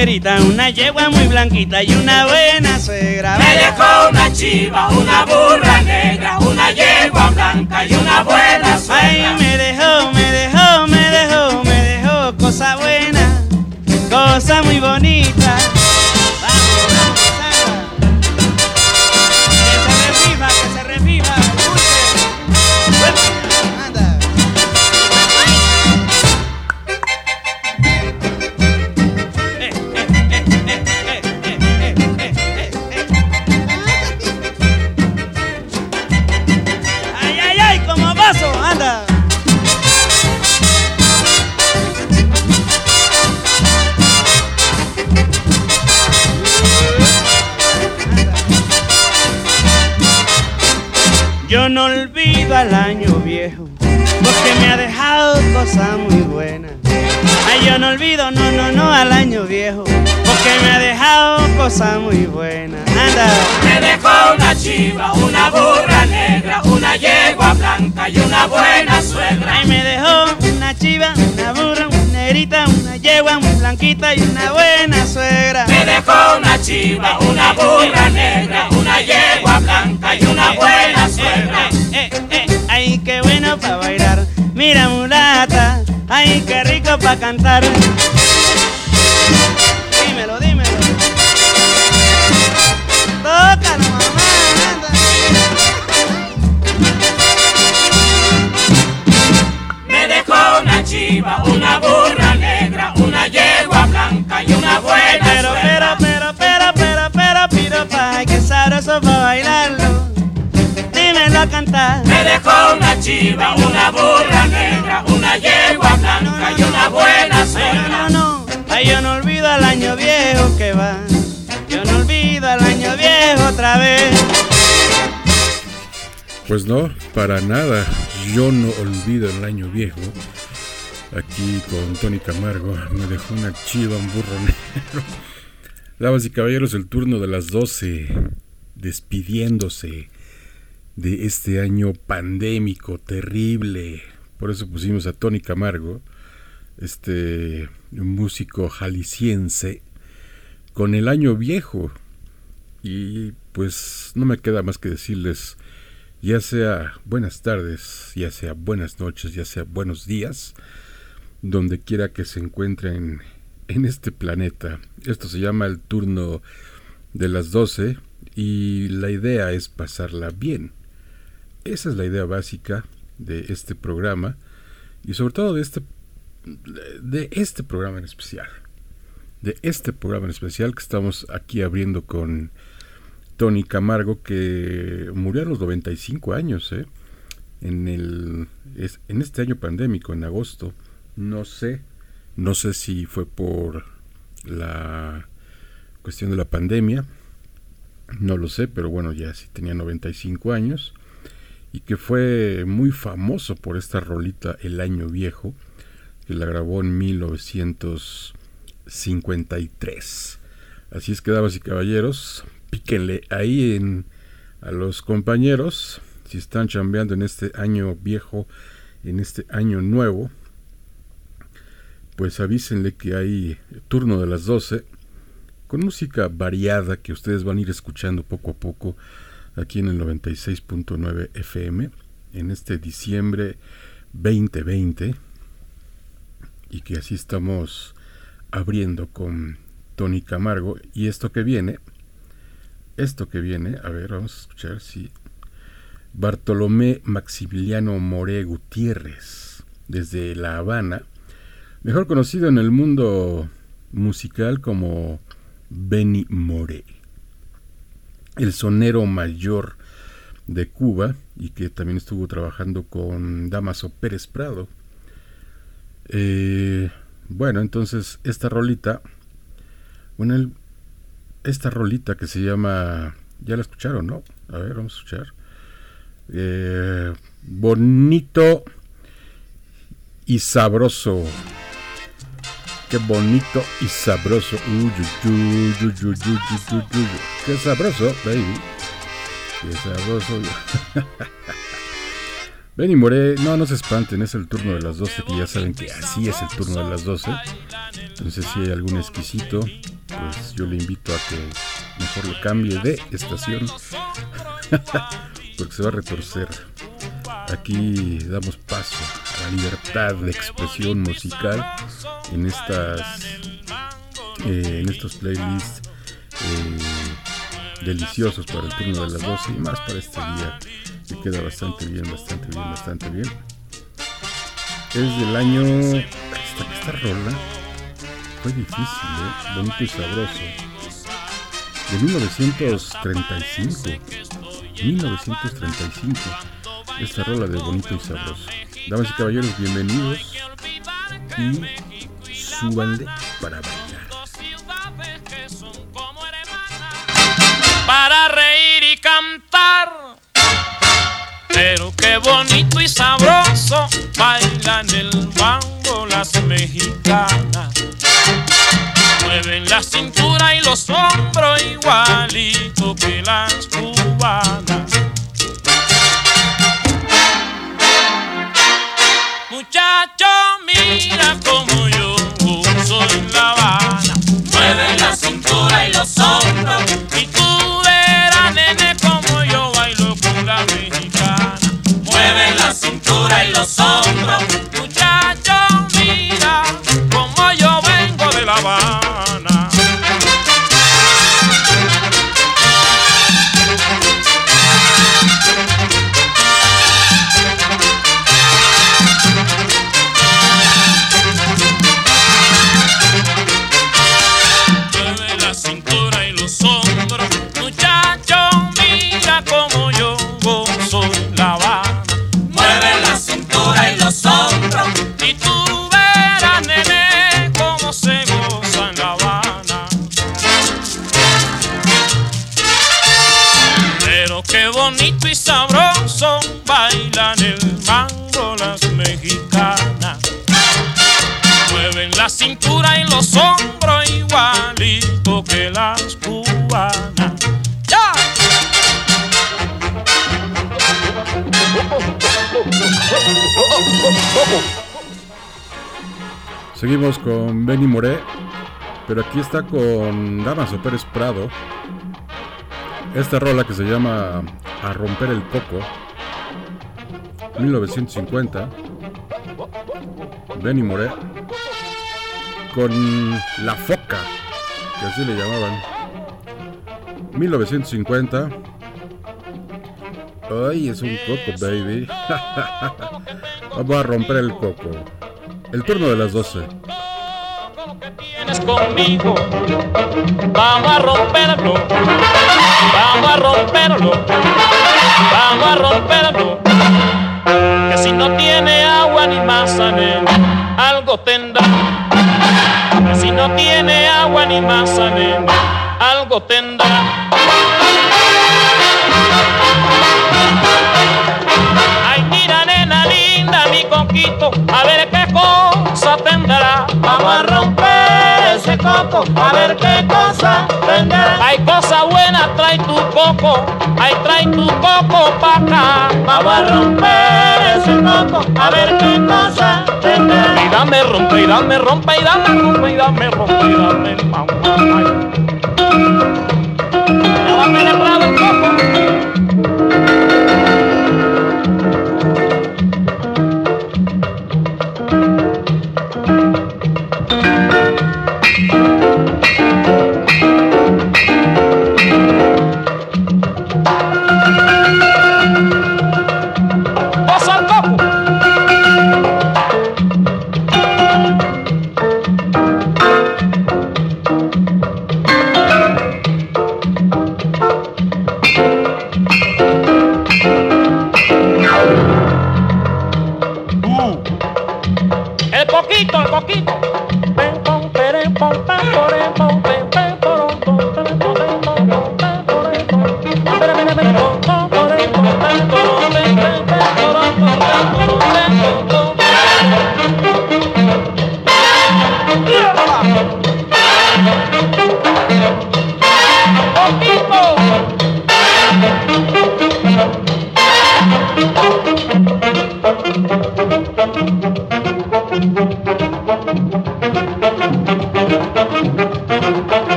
Una yegua muy blanquita y una buena suegra. Me dejó una chiva, una burra negra, una yegua blanca y una buena suegra. Ay, me dejó, me dejó, me dejó, me dejó cosa buena, cosa muy bonita. Cosas muy buenas. Ay, yo no olvido, no, no, no, al año viejo, porque me ha dejado cosas muy buenas. Anda. Me dejó una chiva, una burra negra, una yegua blanca y una buena suegra. Ay, me dejó una chiva, una burra, una negrita, una yegua muy blanquita y una buena suegra. Me dejó una chiva, una burra negra, una yegua blanca y una buena suegra. Eh, eh, eh, ay, qué bueno para bailar. Mira, mulata, ay, qué rico para cantar. Dímelo, dímelo. Tócalo, mamá. Me dejó una chiva, una burra negra, una yegua blanca y una buena Pero, pero, pero, pero, pero, pero, pero, pa, que sabroso para bailarlo a cantar. Me dejó una chiva, una burra negra, una yegua blanca y una buena suegra. No, no, ay, yo no olvido al año viejo que va. Yo no olvido al año viejo otra vez. Pues no, para nada. Yo no olvido el año viejo. Aquí con Tony Camargo me dejó una chiva, un burro negro. Damas y caballeros, el turno de las 12, despidiéndose de este año pandémico terrible. Por eso pusimos a Tony Camargo, este músico jalisciense, con el año viejo. Y pues no me queda más que decirles, ya sea buenas tardes, ya sea buenas noches, ya sea buenos días, donde quiera que se encuentren en este planeta. Esto se llama el turno de las 12 y la idea es pasarla bien. Esa es la idea básica de este programa y sobre todo de este, de este programa en especial. De este programa en especial que estamos aquí abriendo con Tony Camargo que murió a los 95 años, ¿eh? En, el, en este año pandémico, en agosto. No sé, no sé si fue por la cuestión de la pandemia, no lo sé, pero bueno, ya sí tenía 95 años y que fue muy famoso por esta rolita El Año Viejo, que la grabó en 1953. Así es que, damas y caballeros, píquenle ahí en, a los compañeros, si están chambeando en este año viejo, en este año nuevo, pues avísenle que hay turno de las 12 con música variada que ustedes van a ir escuchando poco a poco aquí en el 96.9 FM en este diciembre 2020 y que así estamos abriendo con Tony Camargo. Y esto que viene esto que viene a ver vamos a escuchar si Bartolomé Maximiliano More Gutiérrez desde La Habana mejor conocido en el mundo musical como Benny More el sonero mayor de Cuba y que también estuvo trabajando con Damaso Pérez Prado. Eh, bueno, entonces esta rolita, bueno, esta rolita que se llama, ya la escucharon, ¿no? A ver, vamos a escuchar. Eh, bonito y sabroso. Qué bonito y sabroso. Uy, Qué sabroso, baby. Qué sabroso. Benny More, no, no se espanten, es el turno de las 12, que ya saben que así es el turno de las 12. Entonces, si hay algún exquisito, pues yo le invito a que mejor lo cambie de estación, porque se va a retorcer. Aquí damos paso a la libertad de expresión musical en estas eh, en estos playlists eh, deliciosos para el turno de las 12 y más para este día que queda bastante bien, bastante bien, bastante bien. Es del año. Esta, esta rola fue difícil, ¿eh? bonito y sabroso. De 1935. 1935. Esta rola de bonito y sabroso. Damas y caballeros, bienvenidos. Y súbanle para bailar. Para reír y cantar pero qué bonito y sabroso bailan el bango las mexicanas. Mueven la cintura y los hombros igualito que las cubanas. Muchacho, mira como yo soy La Habana. Mueven la cintura y los hombros y tú verás, nene, como yo bailo con la mexicana. Mueve la cintura y los hombros, Con Benny Moré, pero aquí está con Damaso Pérez Prado. Esta rola que se llama A romper el coco, 1950. Benny Moré con La Foca, que así le llamaban. 1950. Ay, es un coco, baby. Vamos a romper el coco. El turno de las 12. Conmigo, vamos a romperlo, vamos a romperlo, vamos a romperlo. Que si no tiene agua ni masa, nena, algo tendrá. Que si no tiene agua ni masa, nena, algo tendrá. Coco, a ver qué cosa tendrá. Hay cosa buena, trae tu coco, ay trae tu coco pa' acá. Vamos a romper ese coco, a ver qué cosa tendrá. Y dame rompe, y dame rompe, y dame rompe, y dame rompe, y dame mamá. Ya va penetrado el coco.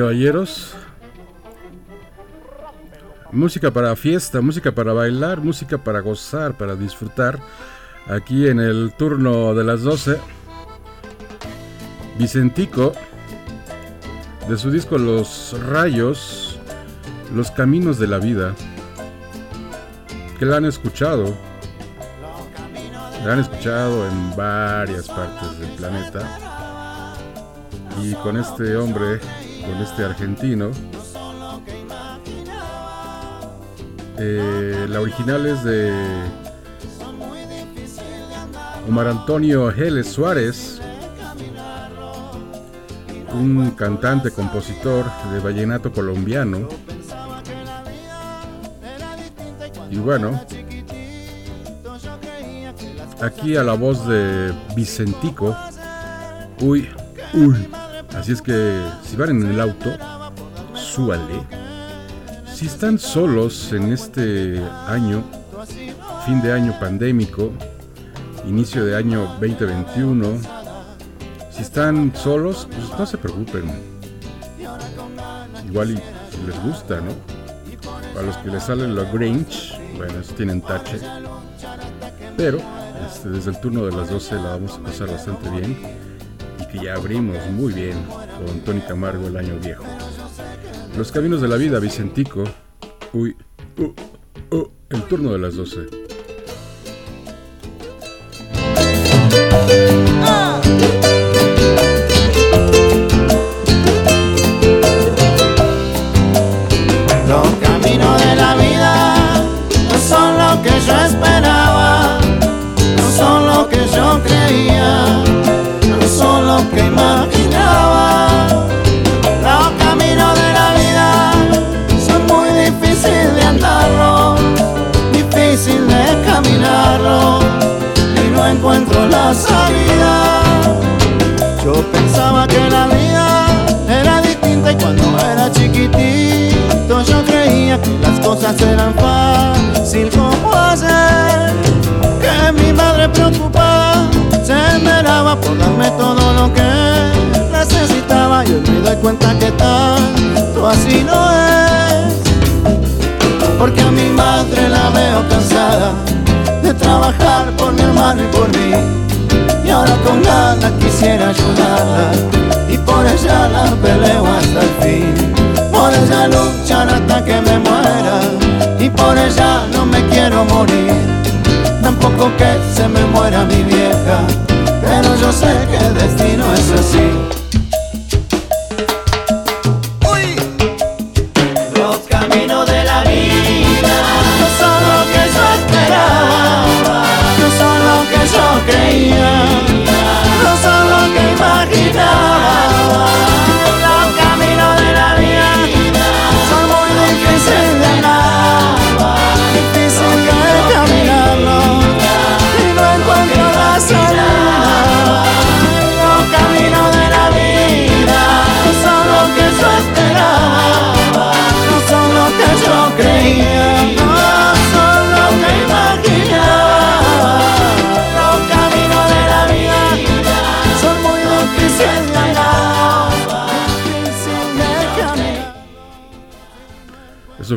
Caballeros. Música para fiesta, música para bailar, música para gozar, para disfrutar. Aquí en el turno de las 12. Vicentico, de su disco Los Rayos, Los Caminos de la Vida, que la han escuchado. La han escuchado en varias partes del planeta y con este hombre, con este argentino. eh, la original es de Omar Antonio Geles Suárez, un cantante, compositor de vallenato colombiano. Y bueno, aquí a la voz de Vicentico. Uy, uy. Así es que si van en el auto, súbale. Si están solos en este año, fin de año pandémico, inicio de año 2021, si están solos, pues no se preocupen. Igual les gusta, ¿no? Para los que les salen los Grange, bueno, tienen tache. Pero este, desde el turno de las 12 la vamos a pasar bastante bien que ya abrimos muy bien con Tony Camargo el año viejo. Los caminos de la vida, Vicentico. Uy, uh, uh, el turno de las 12. La salida. Yo pensaba que la vida era distinta y cuando era chiquitito yo creía que las cosas eran fácil como ayer. Que mi madre preocupada se enteraba por darme todo lo que necesitaba y hoy me doy cuenta que tanto así no es. Porque a mi madre la veo cansada de trabajar por mi hermano y por mí. Con ganas quisiera ayudarla. Y por ella la peleo hasta el fin. Por ella luchar hasta que me muera. Y por ella no me quiero morir. Tampoco que se me muera mi vieja. Pero yo sé que el destino es así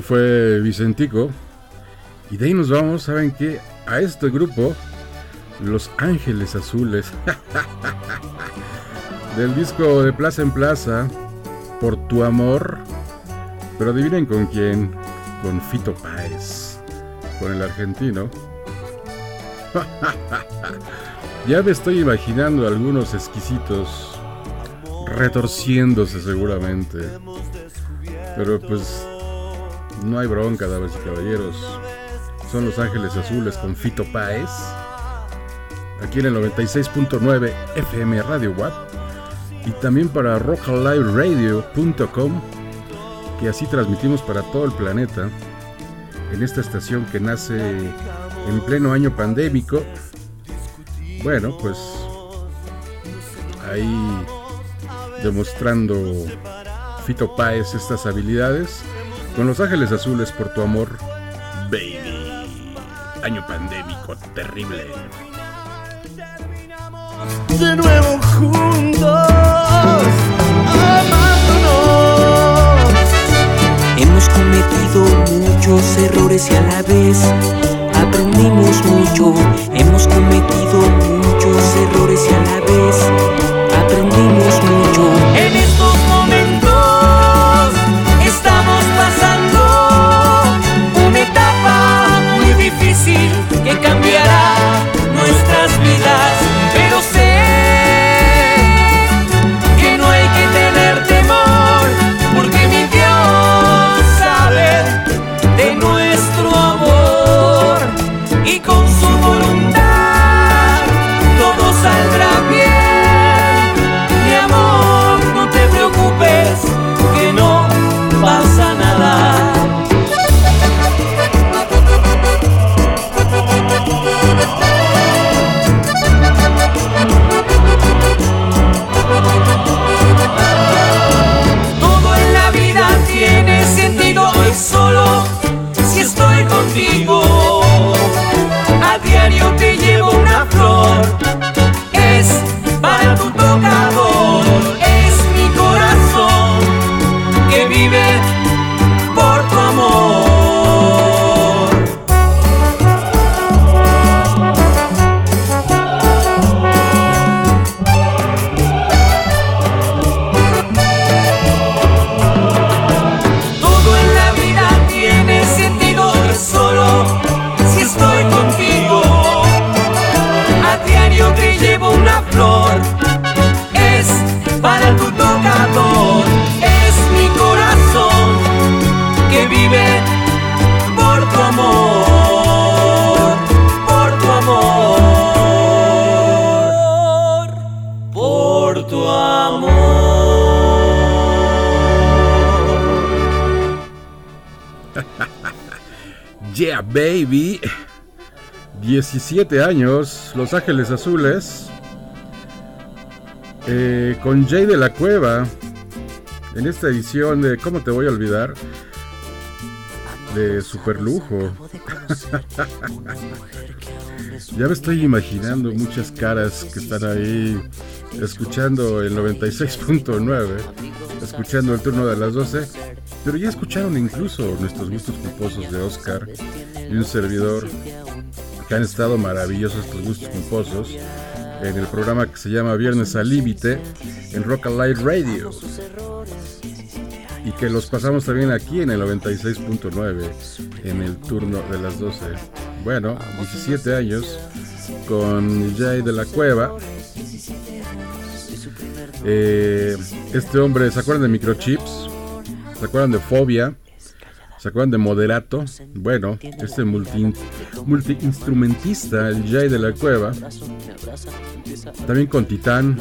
fue Vicentico. Y de ahí nos vamos, ¿saben qué? A este grupo, Los Ángeles Azules. Del disco de Plaza en Plaza, Por tu amor. Pero adivinen con quién. Con Fito Páez. Con el argentino. ya me estoy imaginando algunos exquisitos retorciéndose seguramente. Pero pues no hay bronca, damas y caballeros. Son Los Ángeles Azules con Fito Páez. Aquí en el 96.9 FM Radio Watt. Y también para rockaliveradio.com. Que así transmitimos para todo el planeta. En esta estación que nace en pleno año pandémico. Bueno, pues ahí demostrando Fito Páez estas habilidades con Los Ángeles Azules por tu amor, baby. Año pandémico terrible. De nuevo juntos, amándonos. Hemos cometido muchos errores y a la vez aprendimos mucho. Hemos cometido muchos errores y a la vez 17 años, Los Ángeles Azules. Eh, con Jay de la Cueva. En esta edición de ¿Cómo te voy a olvidar? De super lujo. ya me estoy imaginando muchas caras que están ahí escuchando el 96.9, escuchando el turno de las 12, pero ya escucharon incluso nuestros gustos culposos de Oscar y un servidor han estado maravillosos estos gustos culposos en el programa que se llama Viernes al Límite en Rock Light Radio y que los pasamos también aquí en el 96.9 en el turno de las 12. Bueno, 17 años con Jay de la Cueva. Eh, este hombre, ¿se acuerdan de Microchips? ¿Se acuerdan de Fobia? ¿Se acuerdan de Moderato? Bueno, este multi, multi-instrumentista, el Jay de la Cueva. También con Titán.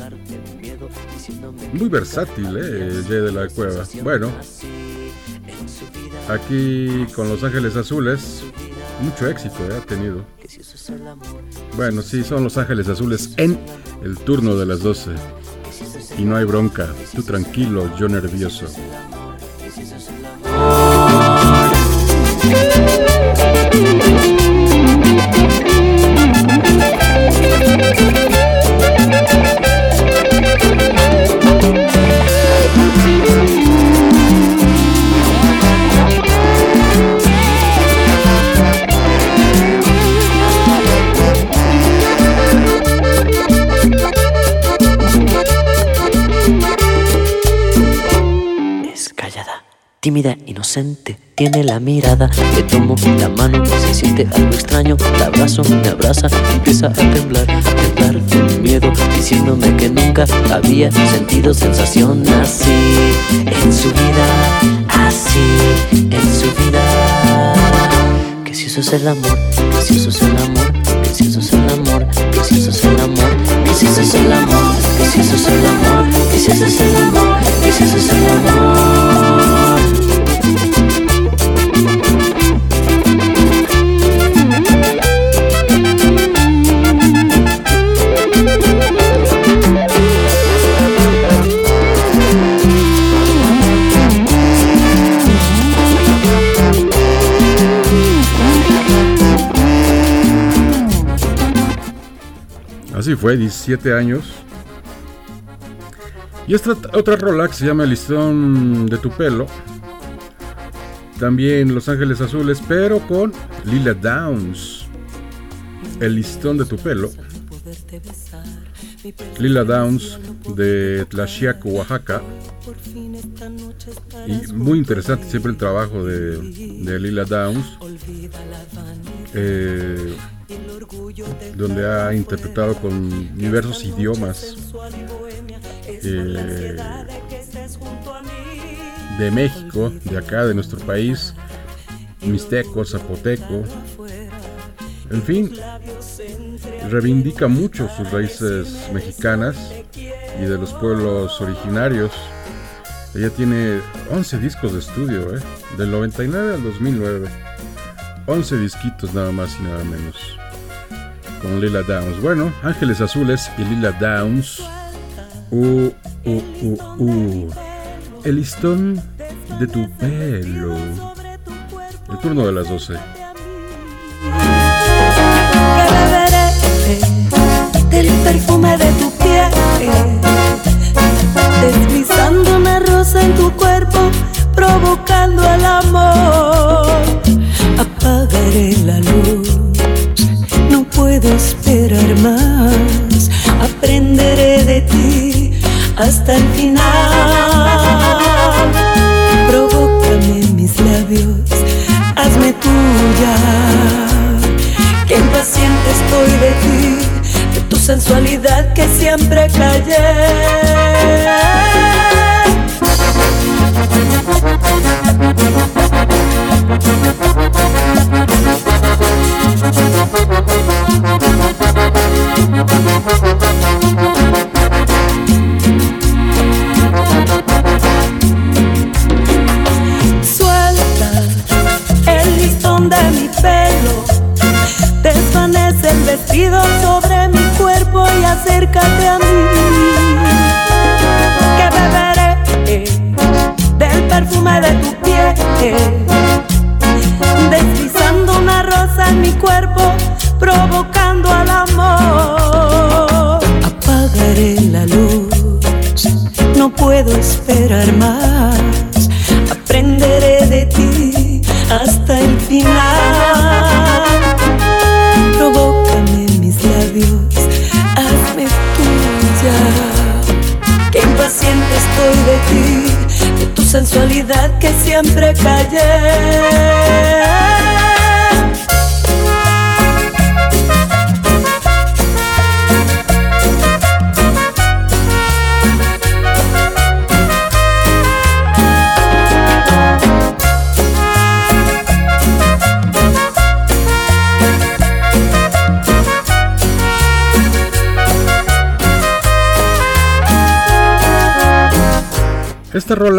Muy versátil, ¿eh? El Jay de la Cueva. Bueno, aquí con Los Ángeles Azules. Mucho éxito ¿eh? ha tenido. Bueno, sí, son Los Ángeles Azules en el turno de las 12. Y no hay bronca. Tú tranquilo, yo nervioso. Tímida, inocente, tiene la mirada, le tomo la mano, se siente algo extraño, la abrazo, me abraza, empieza a temblar, a temblar de miedo, diciéndome que nunca había sentido sensación así en su vida, así en su vida. Que si eso es el amor, que si eso es el amor, que si eso es el amor, que si eso es el amor, que si eso es el amor, que si eso es el amor, que si eso es el amor, que si eso es el amor. Fue, 17 años. Y esta otra rola que se llama El listón de tu pelo. También Los Ángeles Azules, pero con Lila Downs. El listón de tu pelo. Lila Downs de Tlaxiaco, Oaxaca. Y muy interesante siempre el trabajo de, Lila Downs. Eh, donde ha interpretado con diversos idiomas eh, de México, de acá, de nuestro país, mixteco, zapoteco, en fin, reivindica mucho sus raíces mexicanas y de los pueblos originarios. Ella tiene 11 discos de estudio, ¿eh? del 99 al 2009. 11 disquitos nada más y nada menos. Con Lila Downs. Bueno, Ángeles Azules y Lila Downs. Uh, uh, uh, uh. El listón de tu pelo. El turno de las 12. Perfume de tu piel, deslizando una rosa en tu cuerpo, provocando el amor. Apagaré la luz, no puedo esperar más, aprenderé de ti hasta el final. Provócame mis labios, hazme tuya. Que impaciente estoy de ti, tu sensualidad que siempre callé.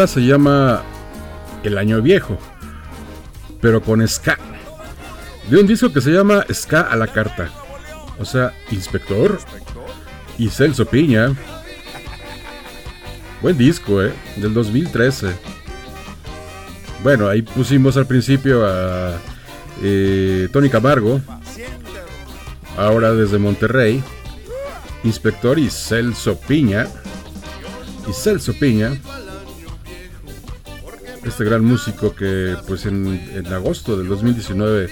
Se llama El Año Viejo, pero con ska. De un disco que se llama Ska a la Carta. O sea, Inspector y Celso Piña. Buen disco, ¿eh? Del 2013. Bueno, ahí pusimos al principio a eh, Tony Camargo. Ahora desde Monterrey. Inspector y Celso Piña. Y Celso Piña este gran músico que pues en, agosto del 2019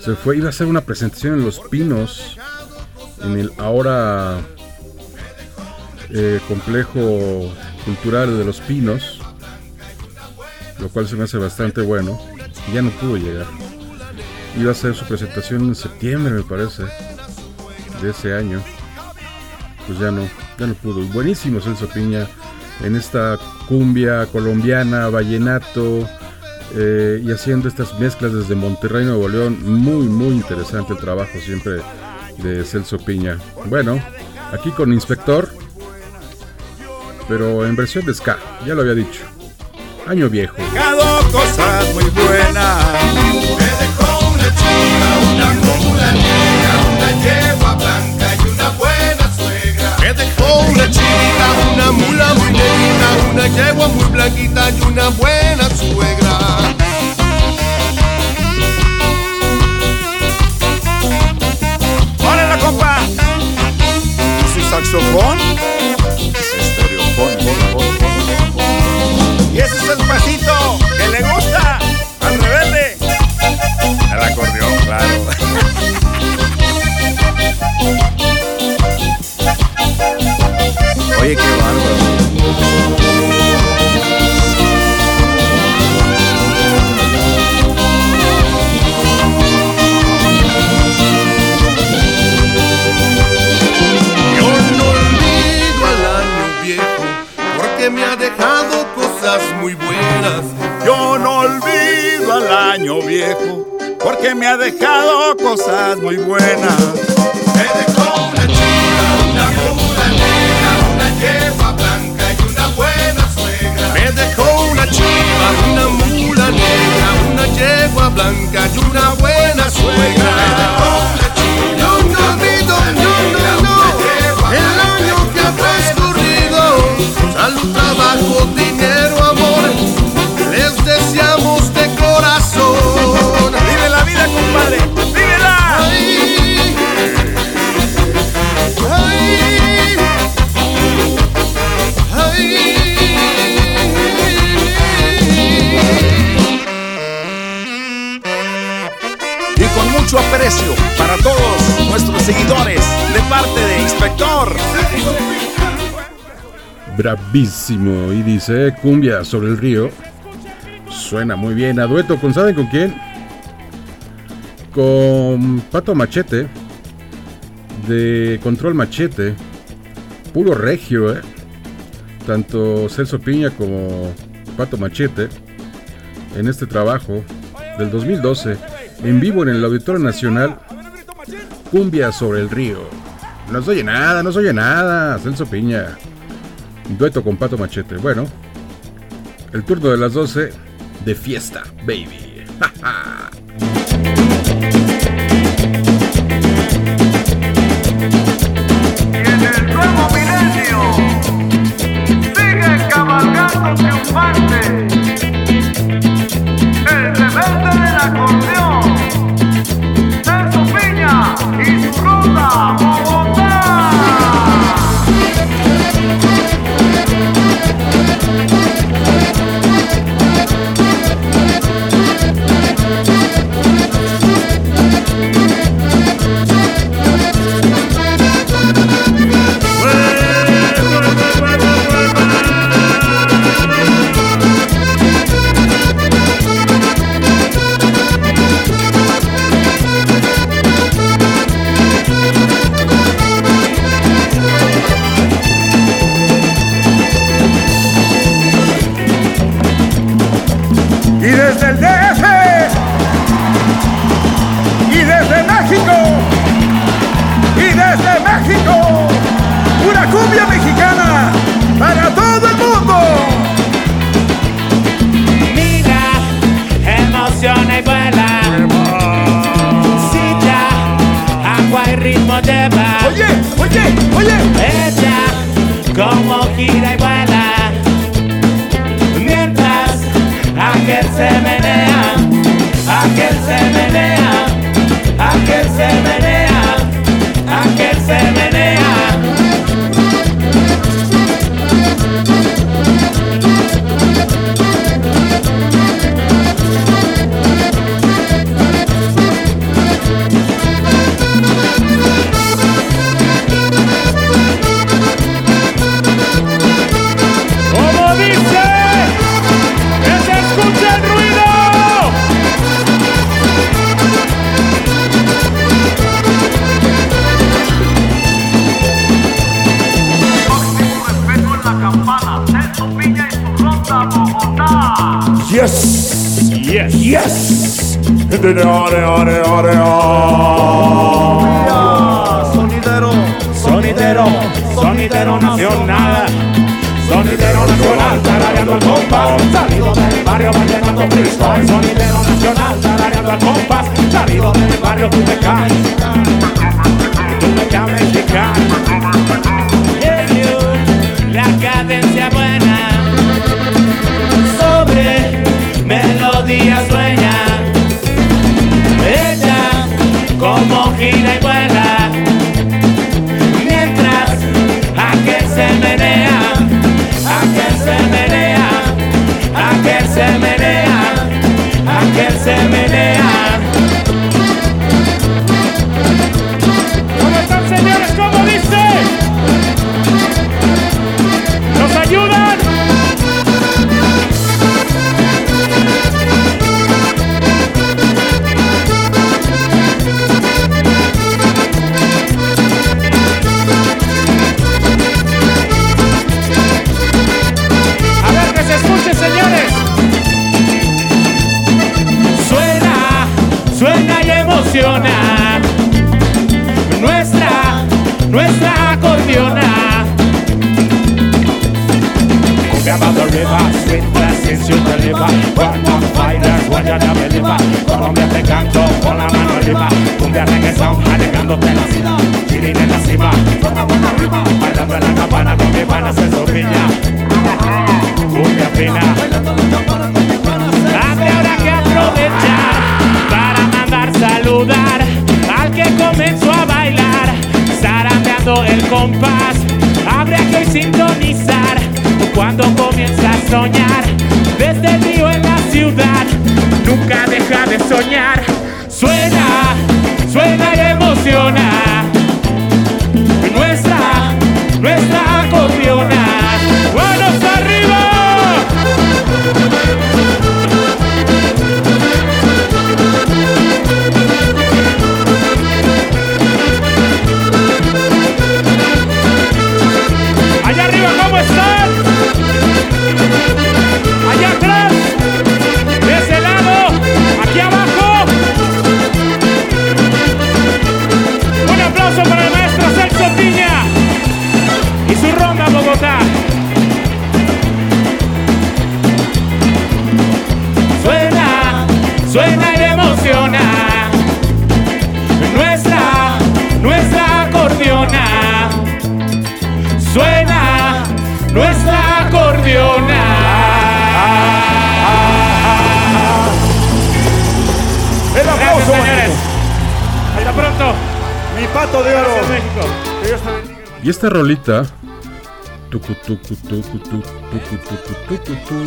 se fue, iba a hacer una presentación en Los Pinos, en el ahora eh, complejo cultural de Los Pinos. lo cual se me hace bastante bueno. Y ya no pudo llegar. Iba a hacer su presentación en septiembre, me parece, de ese año. Pues ya no, ya no pudo. Buenísimo Celso Piña en esta cumbia colombiana, vallenato, eh, y haciendo estas mezclas desde Monterrey, Nuevo León. Muy, muy interesante el trabajo siempre de Celso Piña. Bueno, aquí con Inspector, pero en versión de ska, ya lo había dicho. Año viejo. Una mula muy negra, una yegua muy blanquita y una buena suegra. ¡Hola la compa! ¿Y su saxofón? Y ese es el pasito que le gusta al rebelde. El acordeón, claro. Oye, qué bárbaro. Me ha dejado cosas muy buenas. Yo no olvido al año viejo porque me ha dejado cosas muy buenas. Me dejó una chica, Me dejó una chica, una mula negra, una yegua blanca y una buena suegra. Bravísimo. Y dice Cumbia sobre el río. Suena muy bien. A dueto con ¿saben con quién? Con Pato Machete. De Control Machete. Puro regio, ¿eh? Tanto Celso Piña como Pato Machete. En este trabajo del 2012. En vivo en el Auditorio Nacional. Cumbia sobre el río. No se oye nada, no se oye nada. Celso Piña. Dueto con Pato Machete. Bueno, el turno de las 12 de fiesta, baby. Y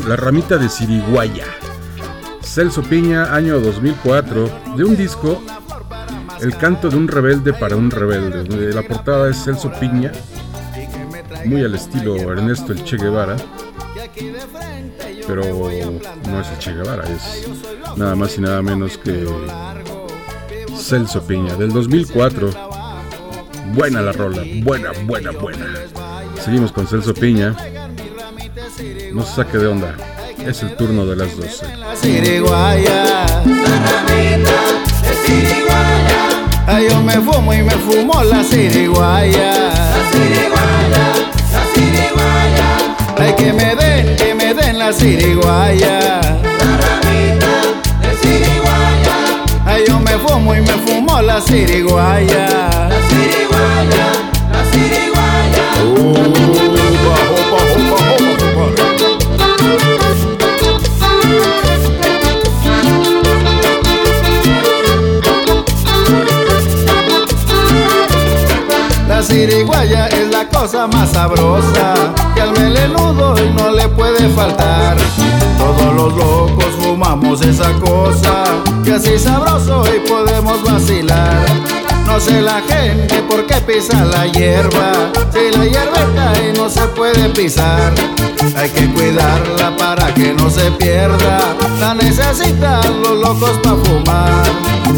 la ramita de Siriguaya. Celso Piña, año 2004, de un disco, El canto de un rebelde para un rebelde. La portada es Celso Piña, muy al estilo Ernesto el Che Guevara, pero no es el Che Guevara, es nada más y nada menos que Celso Piña, del 2004. Buena la rola, buena, buena, buena. Seguimos con Celso Piña. No se saque de onda. Es el turno de las 12. La siriguaya. Ay, yo me fumo y me fumo la siriguaya. Ay, que me den, que me den la siriguaya. Ay, yo me fumo y me fumo la siriguaya. La siriguaya, la siriguaya. La siriguaya es la cosa más sabrosa que al melenudo no le puede faltar. Todos los locos esa cosa que así sabroso y podemos vacilar. No sé la gente por qué pisa la hierba, si la hierba cae no se puede pisar. Hay que cuidarla para que no se pierda, la necesitan los locos para fumar.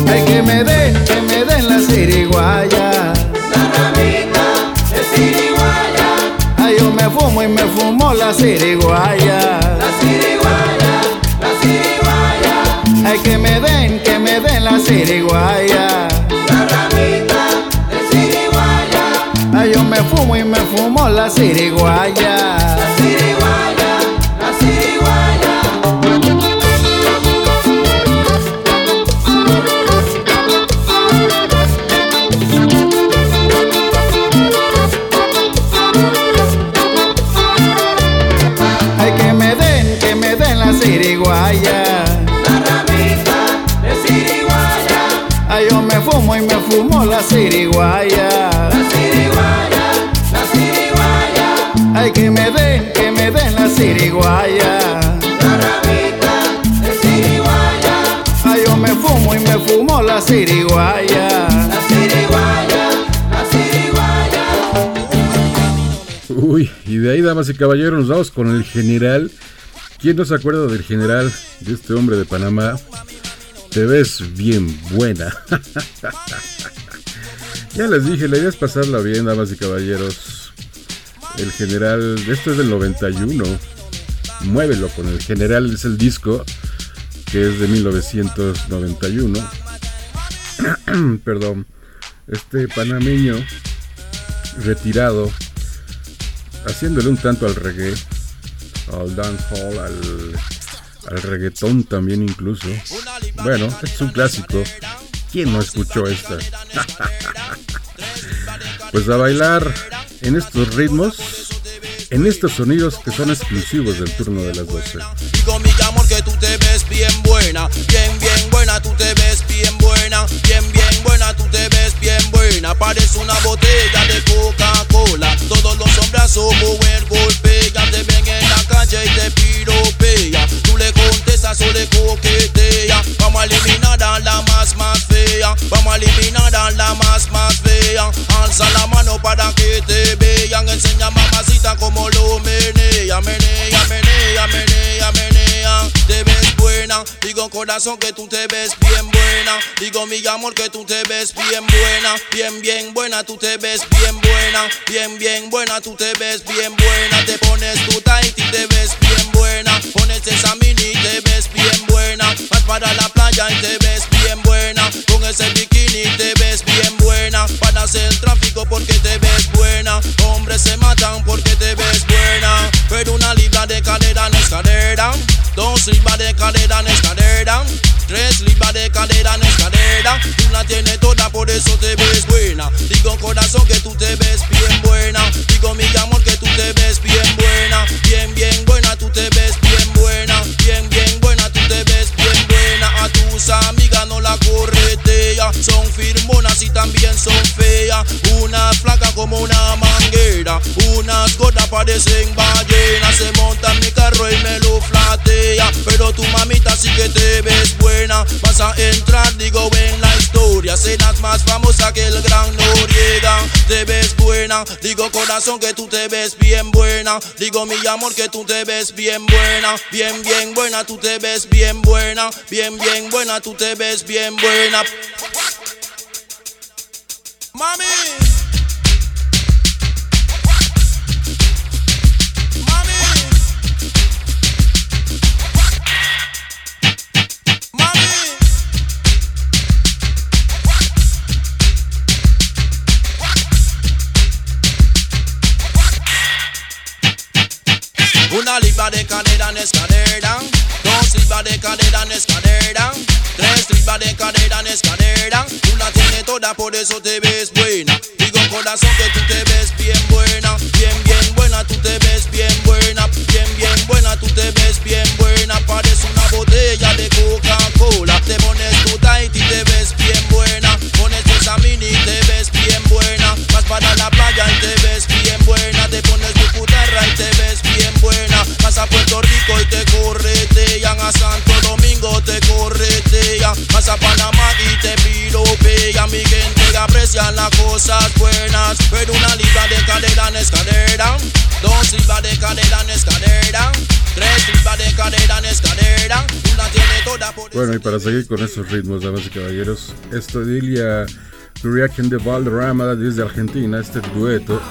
Hay que me den, que me den la siriguaya. Ay, yo me fumo y me fumo la ciriguaya. La ciriguaya, la ciriguaya. Ay, que me den, que me den la ciriguaya. La ramita de ciriguaya. Ay, yo me fumo y me fumo la ciriguaya. La fumo la ciriguaya. La ciriguaya, la ciriguaya. Ay, que me den, que me den la ciriguaya. La ramita de ciriguaya. Ay, yo me fumo y me fumo la ciriguaya. La ciriguaya, la ciriguaya. Uy, y de ahí, damas y caballeros, nos vamos con el general. ¿Quién no se acuerda del general, de este hombre de Panamá? Te ves bien buena. ya les dije, la idea es pasarla bien, damas y caballeros. El general, esto es del 91. Muévelo con el general, es el disco que es de 1991. Perdón. Este panameño retirado haciéndole un tanto al reggae, al dancehall, al, al reggaetón también incluso. Bueno, es un clásico. ¿Quién no escuchó esta? pues a bailar en estos ritmos, en estos sonidos que son exclusivos del turno de las 12. Digo mi amor que tú te ves bien buena, bien bien buena, tú te ves bien buena, bien bien buena, tú te ves bien buena. Parece una botella de Coca-Cola. Todos los hombres somos el golpe, ya te ven en la calle y te piropea. Tú le contestas o le coquetea. Vamos a eliminar a la más más fea, vamos a eliminar la más más fea. Alza la mano para que te vean, enseña mamacita como lo menea, menea, menea, menea, menea. Te ves buena, digo corazón que tú te ves bien buena. Digo mi amor que tú te ves bien buena, bien bien buena, tú te ves bien buena, bien bien buena, tú te ves bien buena. Te pones tu tight y te ves bien buena, pones esa mini te ves bien buena. Vas para la playa y te ves bien buena, con ese bikini te ves bien buena. Para hacer tráfico porque te ves buena, hombres se matan porque te ves buena. Pero una libra de cadera no es cadera, dos libras de cadera no es cadera, tres libras de cadera no es cadera. Tú la tienes toda, por eso te ves buena. Digo corazón que tú te ves bien buena, digo mi amor que tú te ves bien buena, bien bien buena, tú te ves bien buena, bien bien buena, tú te ves bien buena. A tus amigas no la corretea, son firmonas y también son feas. Unas flacas como una manguera, unas gordas parecen ballenas. Se monta en mi carro y me lo flatea, pero tu mamita sí que te ves buena. Vas a entrar, digo, en la historia. Serás más famosa que el gran Noriega. Te ves buena, digo corazón que tú te ves bien buena. Digo mi amor que tú te ves bien buena, bien bien buena, tú te ves bien buena, bien bien buena, tú te ves bien buena. Mami. Escalera, dos libras de cadera en escalera, tres libras de cadera en escalera. Tú la tienes toda, por eso te ves buena. Digo corazón que tú te ves bien buena, vas a Panamá y te piropean. Mi gente aprecia las cosas buenas, pero una libra de cadera no es cadera, dos libras de cadera no es cadera, tres libras de cadera no es cadera. Tú la tienes toda por Bueno, y para seguir con esos ritmos, damas y caballeros, esto de Ilia Turiakin de Valderrama desde Argentina, este dueto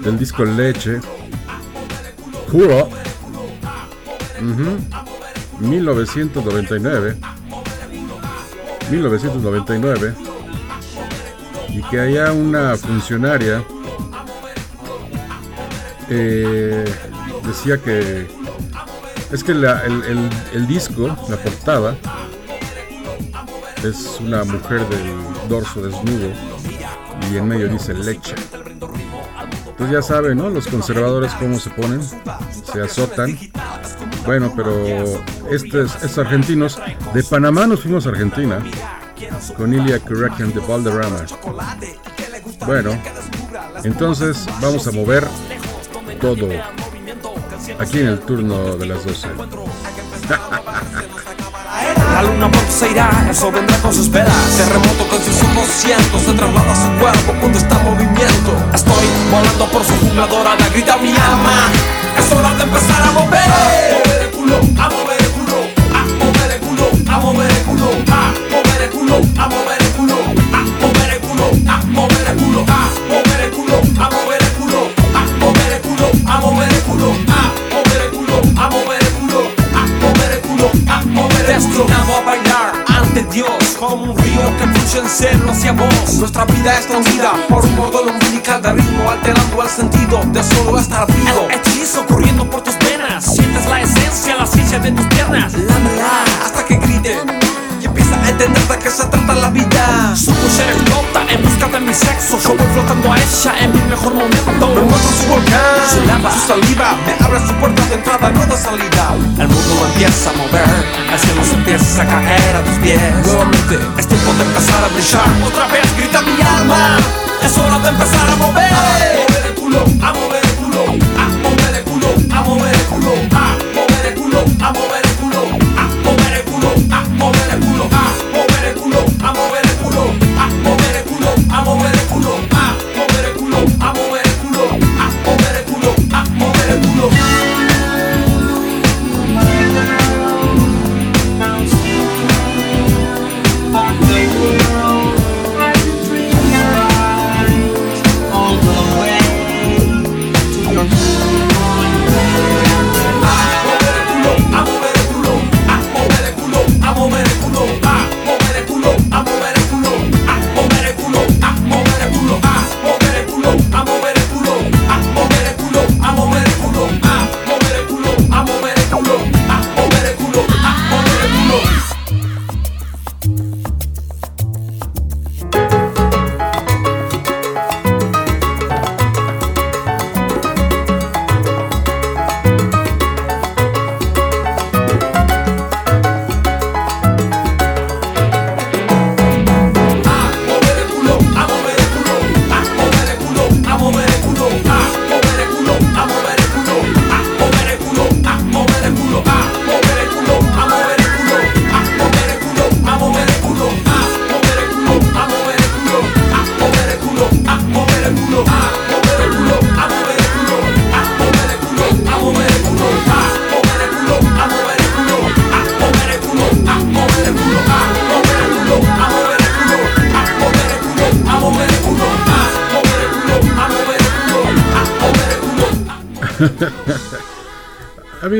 del disco Leche, Kuro. Ujú. 1999. 1999. Y que haya una funcionaria eh, decía que es que el- el disco, la portada, es una mujer del dorso desnudo y en medio dice leche. Entonces ya saben, ¿no? Los conservadores cómo se ponen, se azotan. Bueno, pero estos, estos argentinos, de Panamá nos fuimos a Argentina con Ilya Kurakian de Valderrama. Bueno, entonces vamos a mover todo aquí en el turno de las 12. Luna pronto se irá, el sol vendrá con sus velas Terremoto con sus ojos cientos Se traslada su cuerpo cuando está en movimiento Estoy volando por su jungla dorada Grita mi alma, es hora de empezar a mover A mover el culo, a mover el culo A mover el culo, a mover el culo A mover el culo, a mover el culo A mover el culo, a mover el culo A mover el culo, a mover el culo A mover el culo, a mover el culo Destinado a bailar ante Dios Como un río que fluye en celo hacia vos. Nuestra vida es movida por un cordón umbilical de ritmo Alterando el sentido de solo estar vivo. El hechizo corriendo por tus venas Sientes la esencia, la ciencia de tus piernas. Lámela hasta que grite empieza a entender de qué se trata la vida. Su mujer explota en busca de mi sexo. Yo voy flotando a ella en mi mejor momento. Me muestro su volcán, su lava, su saliva. Me abre su puerta de entrada, no de salida. El mundo empieza a mover El cielo se empieza a caer a tus pies. Nuevamente. Es tiempo de empezar a brillar. Otra vez grita mi alma. Es hora de empezar a mover. A mover el culo, a mover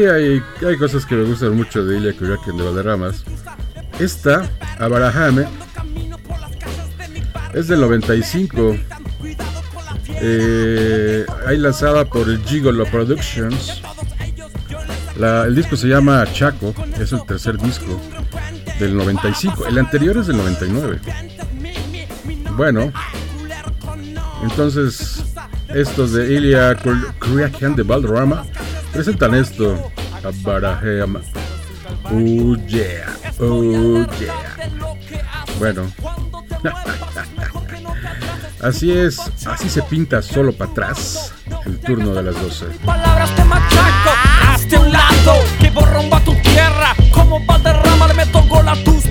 hay, hay cosas que me gustan mucho de Ilya Kuryakin de Valderramas. Esta, Abarahame, es del 95. Eh, ahí lanzada por Gigolo Productions. La- el disco se llama Chaco, es el tercer disco del 95. El anterior es del 99. Bueno, entonces estos de Ilya Kur- Kuryakin de Valderrama presentan esto a Barahema. Oh yeah, oh yeah. Bueno, así es, así se pinta solo para atrás el turno de las 12. palabras te machaco Hazte un lado, que borromba tu tierra Como Valderrama le meto gol a tus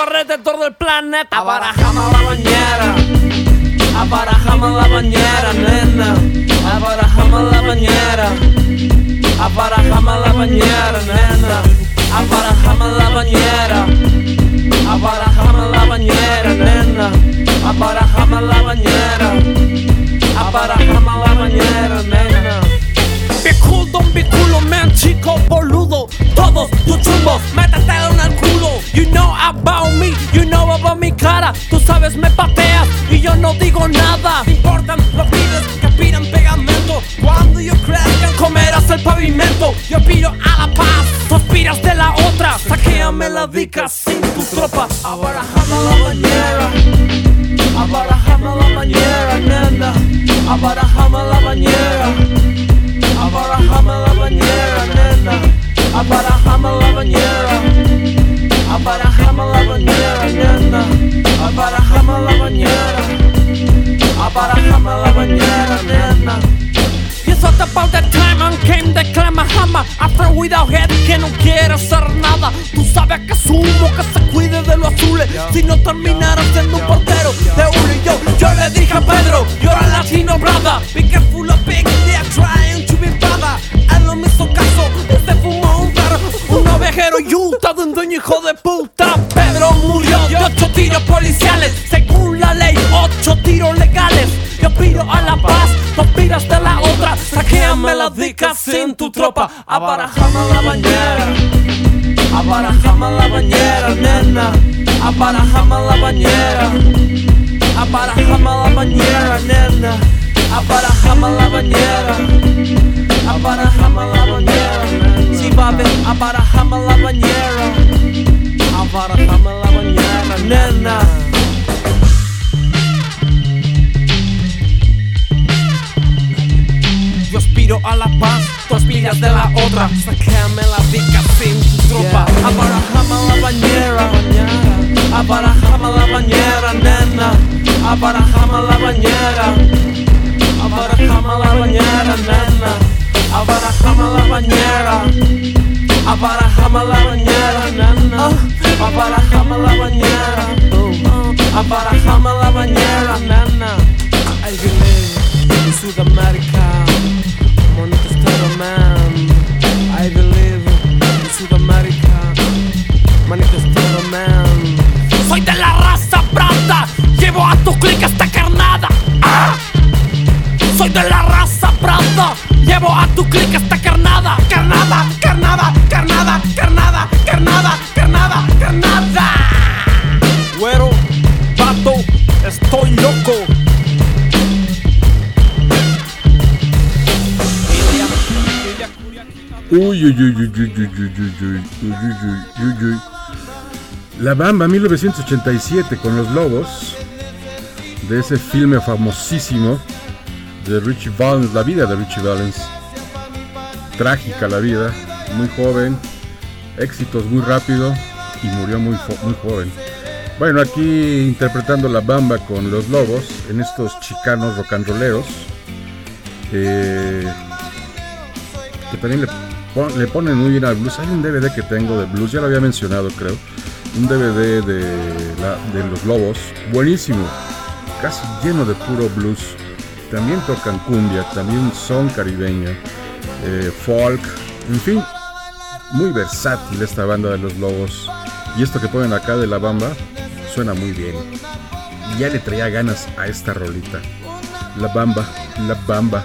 alrededor del planeta Abarajama la bañera Abarajama la bañera, nena Abarajama la bañera Abarajama la bañera, nena Abarajama la bañera Abarajame la bañera, nena. Abarajame la bañera. Abarajame la bañera, nena. Be cool, don't be culo, man, chico boludo. Todos tus chumbos, métetelo en el culo. You know about me, you know about mi cara. Tú sabes, me pateas y yo no digo nada. Te importan los pibes que pidan pegamento. Cuando yo crezca, comerás el pavimento. Yo pido a la paz, tú aspiras de la otra. Saquéame la dica sin tu tropa. Abarajame la bañera. Abarajame la bañera, nena. Abarajame Abarajame la bañera. Abarajame la bañera, nena. It's all about the time and came the Clamahama After without head que no quiere hacer nada. Tú sabes que sumo que se cuide de los azules. Si no terminara siendo un portero de uno y yo Yo le dije a Pedro, you're a latino brother. Be careful of big, Ovejero Utah de un dueño hijo de puta Pedro murió. De ocho tiros policiales Según la ley, ocho tiros legales. Yo pido a la paz, tú aspiras de la otra. Saquéame la dica sin tu tropa. Abarajame la bañera Abarajame la bañera, nena. Abarajame la bañera Abarajame la bañera, nena. Abarajame la bañera Abarajame la bañera, baby, abarajame la bañera. Abarajame la bañera, nena. Yo aspiro a la paz, tú aspiras de la otra. Sácame la dica sin tu tropa. Abarajame la bañera. Abarajame la bañera, nena. Abarajame la bañera. Abarajame la bañera, nena Abarajame la bañera. Abarajame la bañera, nena Abarajame la bañera. Abarajame la bañera, nena I believe in Sudamérica Monito Estero Man. I believe in Sudamérica Manito Estero Man. Soy de la raza branda Llevo a tu clic esta carnada. ¡Ah! Soy de la raza branda Llevo a tu clic esta carnada Carnada, carnada, carnada, carnada, carnada, carnada, carnada Güero, vato, estoy loco Uy, uy, uy, uy, uy, uy, uy, uy, uy, uy, uy, uy, uy. La Bamba 1987 con los Lobos, de ese filme famosísimo de Richie Valens, la vida de Richie Valens. Trágica la vida, muy joven, éxitos muy rápido y murió muy, muy joven. Bueno, aquí interpretando la Bamba con los Lobos en estos chicanos rolleros. eh, que también le, le ponen muy bien al blues. Hay un DVD que tengo de blues, ya lo había mencionado creo. Un DVD de, de los lobos, buenísimo, casi lleno de puro blues. También tocan cumbia, también son caribeña, eh, folk, en fin, muy versátil esta banda de los lobos. Y esto que ponen acá de la bamba suena muy bien. Y ya le traía ganas a esta rolita. La bamba, la bamba.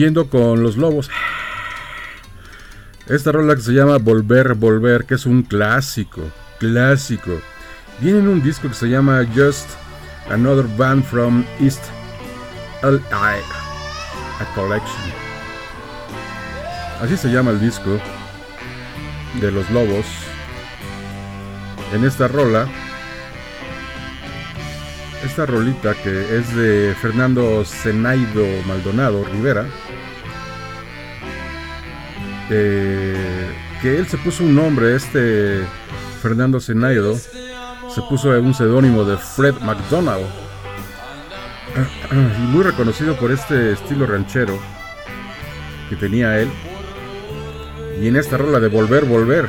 Siguiendo con los lobos. Esta rola que se llama Volver, Volver, que es un clásico, clásico. Viene en un disco que se llama Just Another Band from East LI, a Collection. Así se llama el disco de los lobos. En esta rola, esta rolita que es de Fernando Zenaido Maldonado Rivera, que él se puso un nombre, este Fernando Zenaido, se puso un seudónimo de Fred McDonald, y muy reconocido por este estilo ranchero que tenía él. Y en esta rola de Volver, Volver,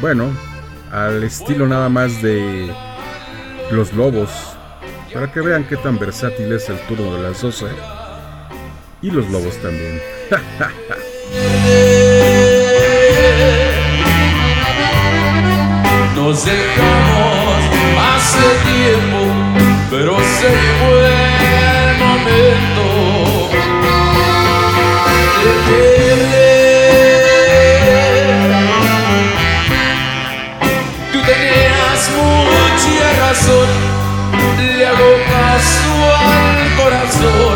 bueno, al estilo nada más de Los Lobos, para que vean qué tan versátil es el turno de las 12. Y los lobos también. Nos dejamos hace tiempo, pero se llegó el momento de perder. Tú tenías mucha razón, le hago caso al corazón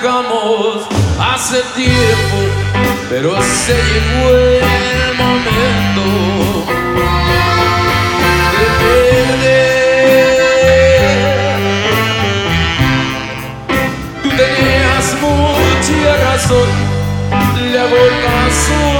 dejamos hace tiempo, pero se llegó el momento de perder. Tú tenías mucha razón, le hago caso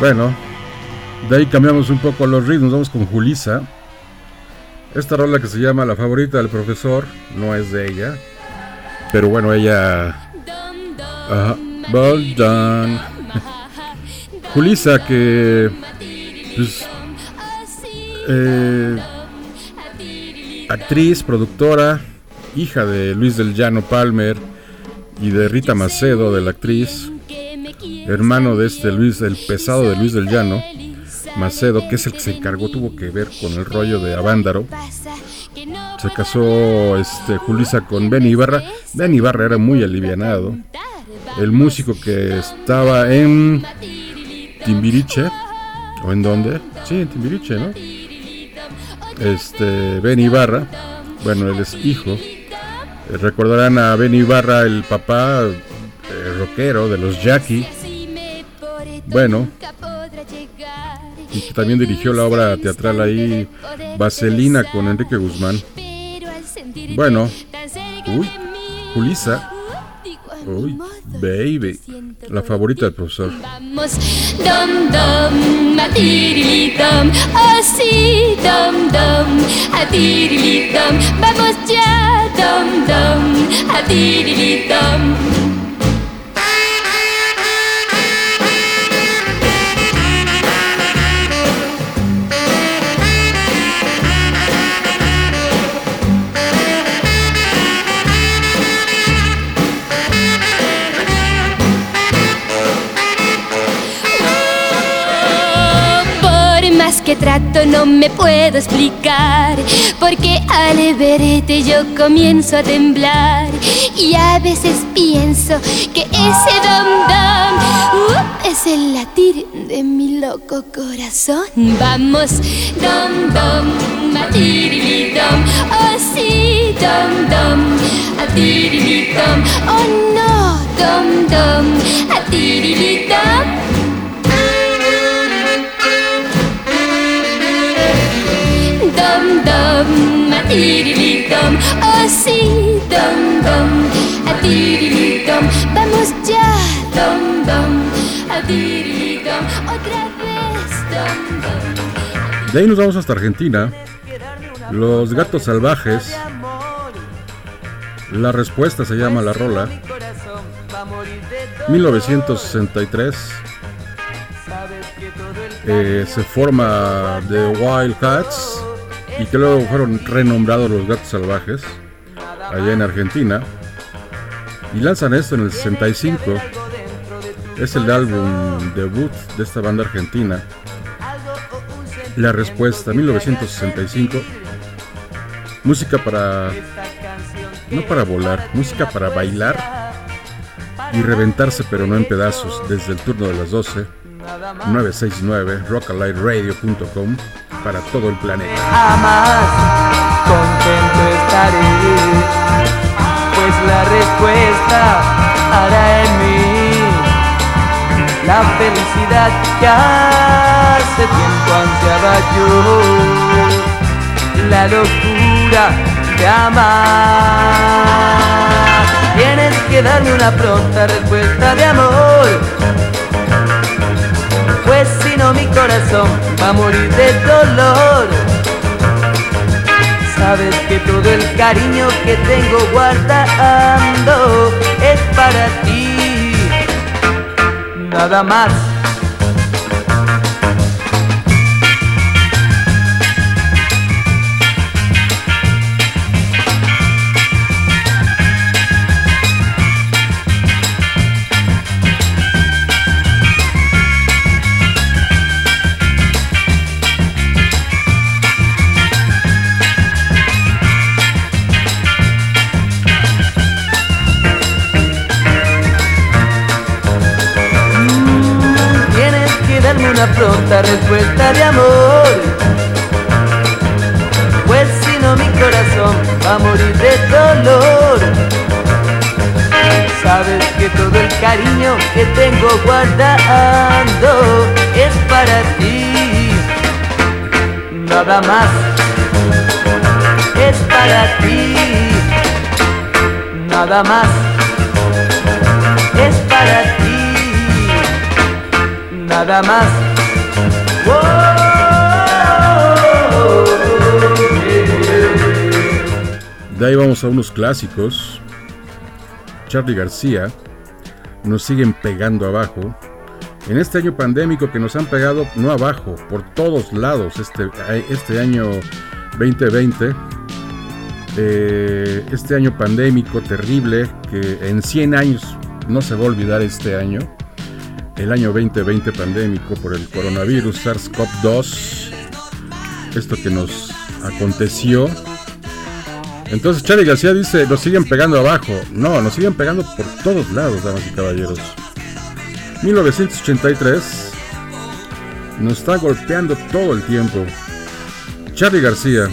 Bueno, de ahí cambiamos un poco los ritmos, vamos con Julisa. Esta rola que se llama La favorita del profesor, no es de ella, pero bueno, ella... Julisa que... Pues, eh, actriz, productora, hija de Luis del Llano Palmer y de Rita Macedo, de la actriz, hermano de este Luis, el pesado de Luis del Llano, Macedo, que es el que se encargó, tuvo que ver con el rollo de Avándaro. Se casó este, Julisa con Ben Ibarra. Ben Ibarra era muy alivianado. El músico que estaba en Timbiriche, ¿o en dónde? Sí, en Timbiriche, ¿no? Este, Ben Ibarra, bueno, él es hijo. Eh, Recordarán a Ben Ibarra, el papá eh, rockero de los Jackie. Bueno, y que también dirigió la obra teatral ahí, Vaselina con Enrique Guzmán. Bueno, uy, Julisa Uy, baby. La favorita del profesor. Vamos, dom dom, a dom, oh sí, dom dom, a dom, vamos ya, dom dom, a dom. Que trato no me puedo explicar Porque al verte yo comienzo a temblar Y a veces pienso que ese dom dom uh, Es el latir de mi loco corazón. Vamos, dom dom, a tirili dom Oh sí, dom dom, a tirili dom Oh no, dom dom, a tirili dom dum, a tirili dum, oh sí, dum dum, a tirili dum, vamos ya, dum dum, a tirili dum, otra vez, dum dum. De ahí nos vamos hasta Argentina. Los gatos salvajes. La respuesta se llama La Rola. 1963. Eh, se forma The Wildcats y que luego fueron renombrados los Gatos Salvajes allá en Argentina. Y lanzan esto en el 65. Es el álbum debut de esta banda argentina. La respuesta, 1965. Música para... No para volar, música para bailar y reventarse pero no en pedazos desde el turno de las 12. 969 rockalightradio.com para todo el planeta. Jamás contento estaré, pues la respuesta hará en mí la felicidad que hace tiempo ansiaba yo, la locura de amar. Tienes que darme una pronta respuesta de amor pues si mi corazón va a morir de dolor. Sabes que todo el cariño que tengo guardando es para ti, nada más. Una pronta respuesta de amor. Pues si no mi corazón va a morir de dolor. Sabes que todo el cariño que tengo guardando es para ti. Nada más es para ti. Nada más es para ti nada más. De ahí vamos a unos clásicos. Charlie García. Nos siguen pegando abajo. En este año pandémico que nos han pegado no abajo, por todos lados este, este año 2020. Eh, este año pandémico terrible que en 100 años no se va a olvidar este año. El año 2020 pandémico por el coronavirus SARS-CoV-2. Esto que nos aconteció. Entonces Charlie García dice, nos siguen pegando abajo. No, nos siguen pegando por todos lados, damas y caballeros. 1983 nos está golpeando todo el tiempo. Charlie García.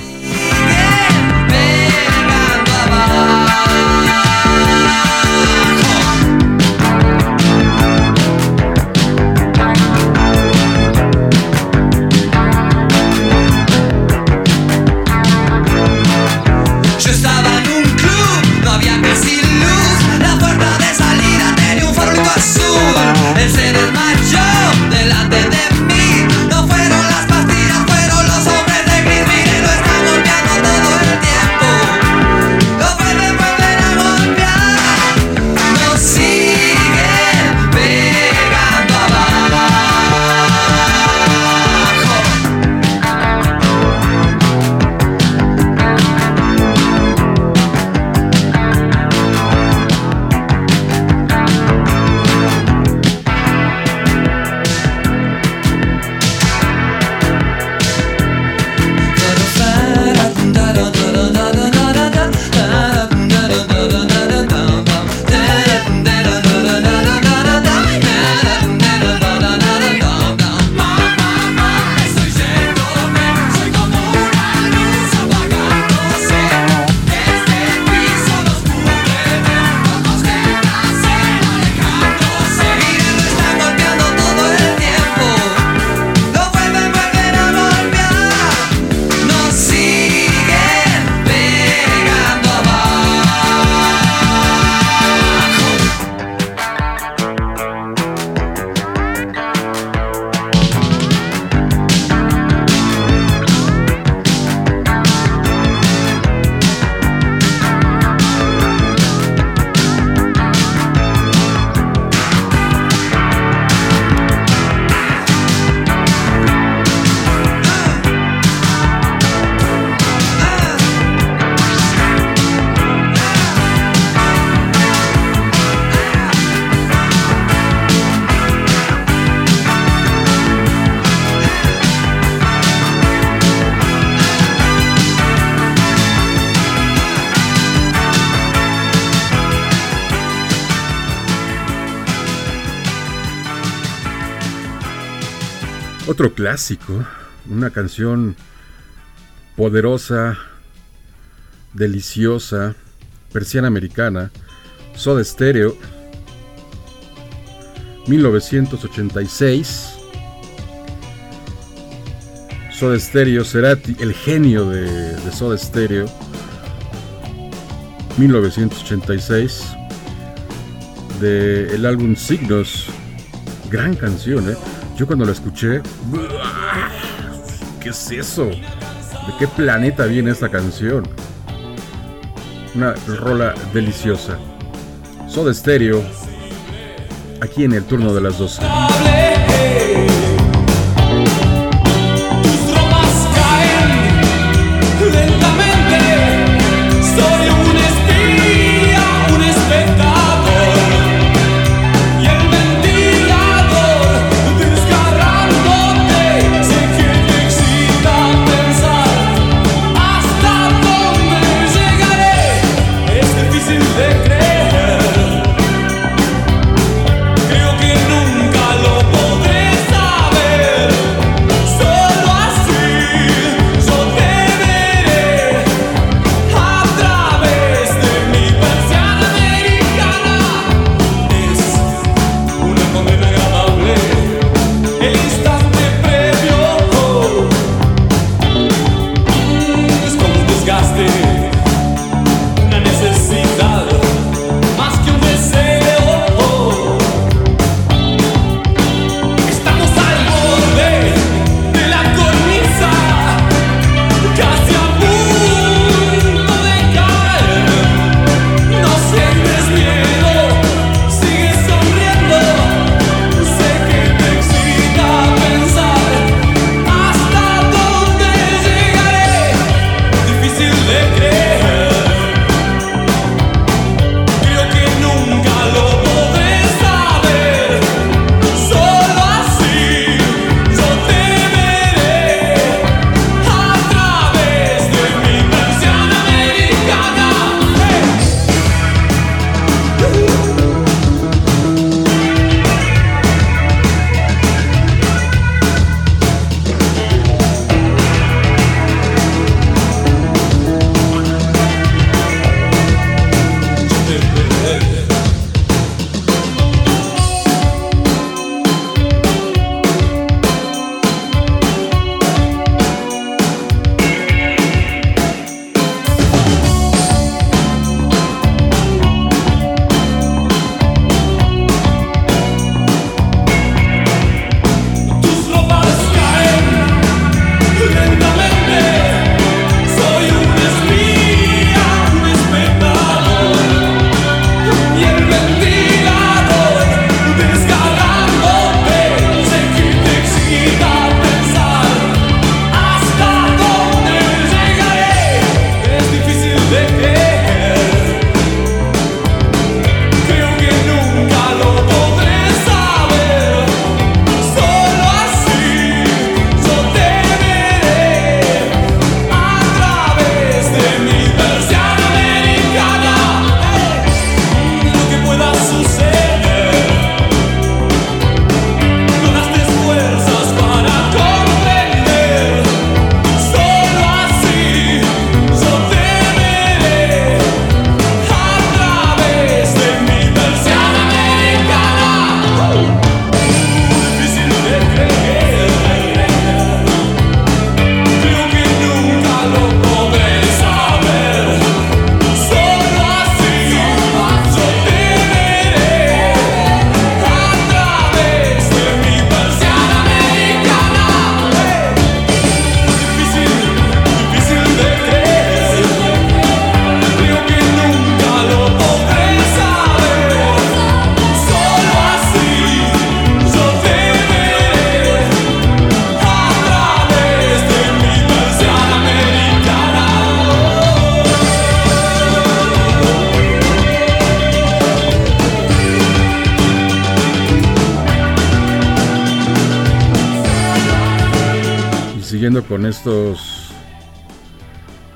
Otro clásico, una canción poderosa, deliciosa, persiana americana, Soda Stereo, 1986. Soda Stereo, Cerati, el genio de, Soda Stereo, 1986, del el álbum Signos, gran canción, ¿eh? Yo cuando la escuché, ¿qué es eso? ¿De qué planeta viene esta canción? Una rola deliciosa. Soda Stereo, aquí en el turno de las 12.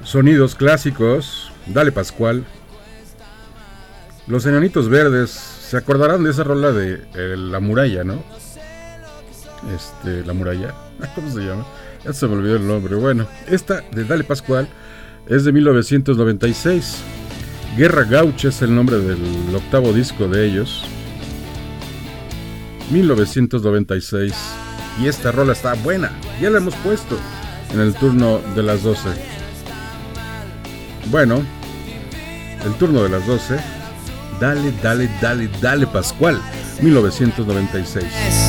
Sonidos clásicos. Dale Pascual. Los enanitos verdes se acordarán de esa rola de La muralla, ¿no? este, la muralla, ¿cómo se llama? Ya se me olvidó el nombre. Bueno, esta de Dale Pascual es de 1996. Guerra Gaucha es el nombre del octavo disco de ellos. 1996. Y esta rola está buena. Ya la hemos puesto en el turno de las 12. Bueno, el turno de las 12. Dale, dale, dale, dale Pascual. 1996.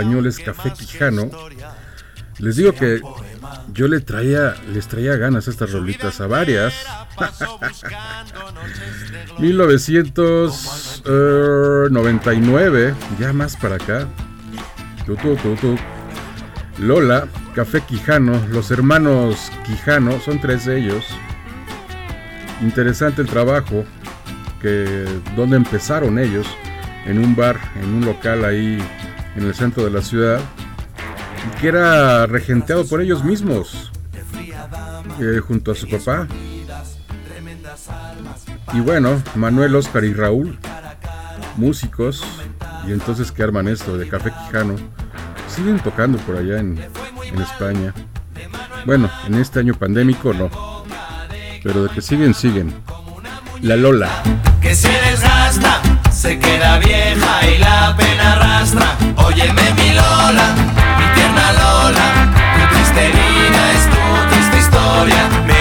Españoles Café Quijano. Les digo que yo le traía, les traía ganas estas rolitas a varias. 1999, ya más para acá. Lola, Café Quijano, los hermanos Quijano, son tres de ellos. Interesante el trabajo, que donde empezaron ellos en un bar, en un local ahí en el centro de la ciudad, que era regenteado por ellos mismos, eh, junto a su papá. Y bueno, Manuel, Oscar y Raúl, músicos, y entonces que arman esto de Café Quijano, siguen tocando por allá en, España. Bueno, en este año pandémico no, pero de que siguen, siguen. La Lola. Se queda vieja y la pena arrastra. Óyeme mi Lola, mi tierna Lola, tu triste vida es tu triste historia.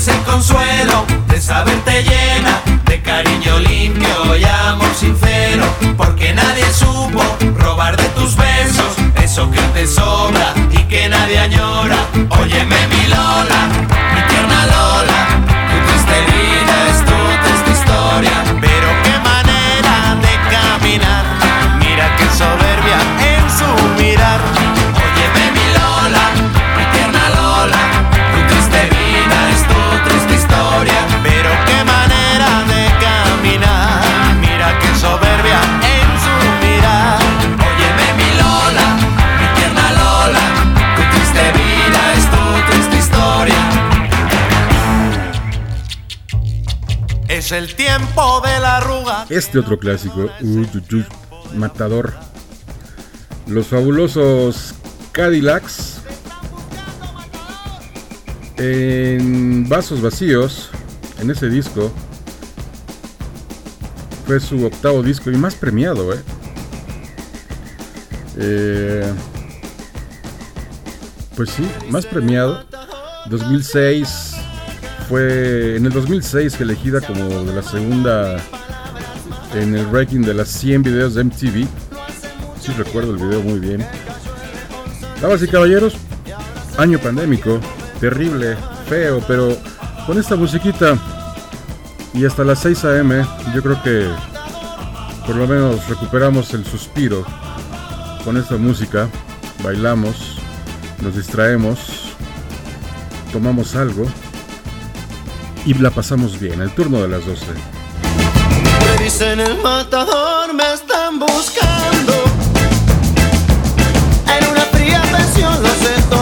es el consuelo de saberte llena de cariño limpio y amor sincero, porque nadie supo robar de tus besos eso que te sobra y que nadie añora. Óyeme mi Lola. El tiempo de la arruga. Este otro clásico, Matador. Los fabulosos Cadillacs. En Vasos Vacíos, en ese disco, fue su octavo disco y más premiado, ¿eh? Eh, pues sí, más premiado. 2006 fue en el 2006 fue elegida como de la segunda en el ranking de las 100 videos de MTV. Sí recuerdo el video muy bien. Damas y caballeros, año pandémico, terrible, feo, pero con esta musiquita y hasta las 6 a.m. yo creo que por lo menos recuperamos el suspiro con esta música, bailamos, nos distraemos, tomamos algo y la pasamos bien. El turno de las 12. Me dicen el matador, me están buscando. En una fría pensión los estoy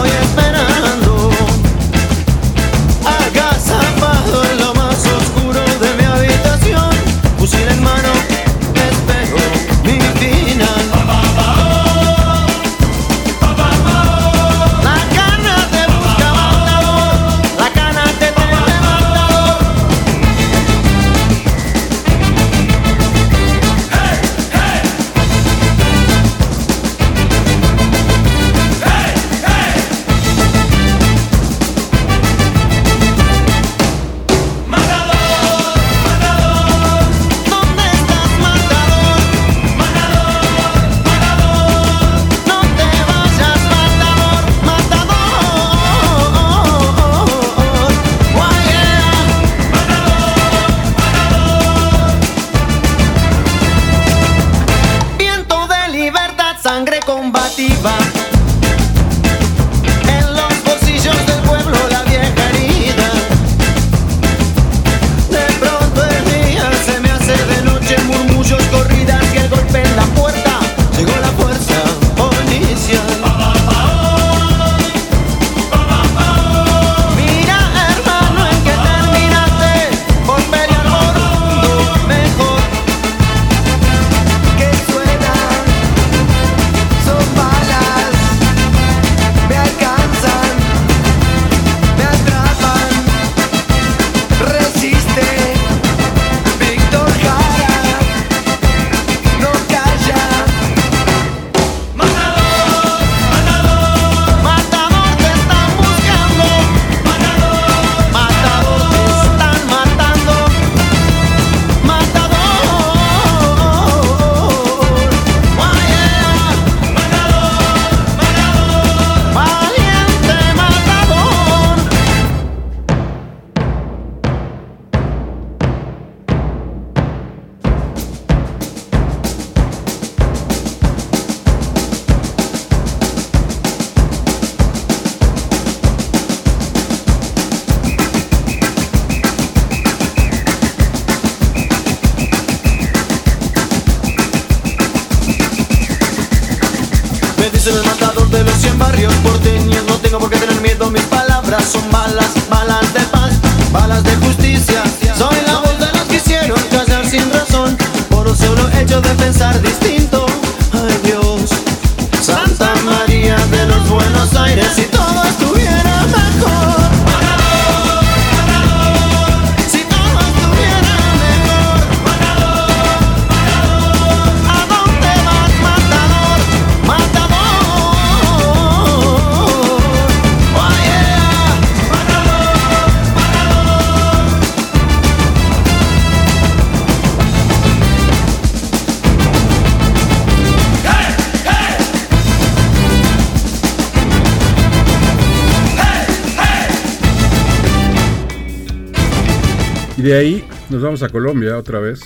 Y de ahí nos vamos a Colombia otra vez.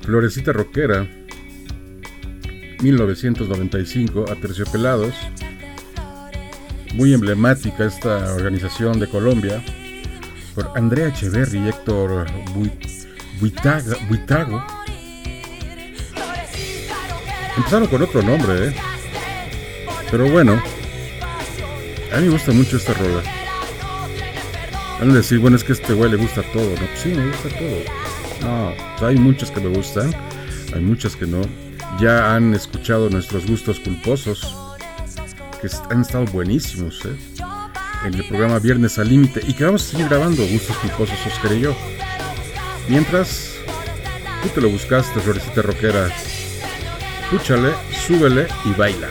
Florecita Roquera, 1995, a Terciopelados. Muy emblemática esta organización de Colombia. Por Andrea Echeverri y Héctor Buitago. Empezaron con otro nombre, ¿eh? Pero bueno, a mí me gusta mucho esta rola. Van a decir, bueno, es que a este güey le gusta todo, ¿no? Sí, me gusta todo. No, hay muchas que me gustan, hay muchas que no. Ya han escuchado nuestros gustos culposos, que han estado buenísimos, ¿eh? En el programa Viernes al Límite, y que vamos a seguir grabando gustos culposos, Oscar y yo. Mientras, tú te lo buscaste, Florecita Roquera. Escúchale, súbele y baila.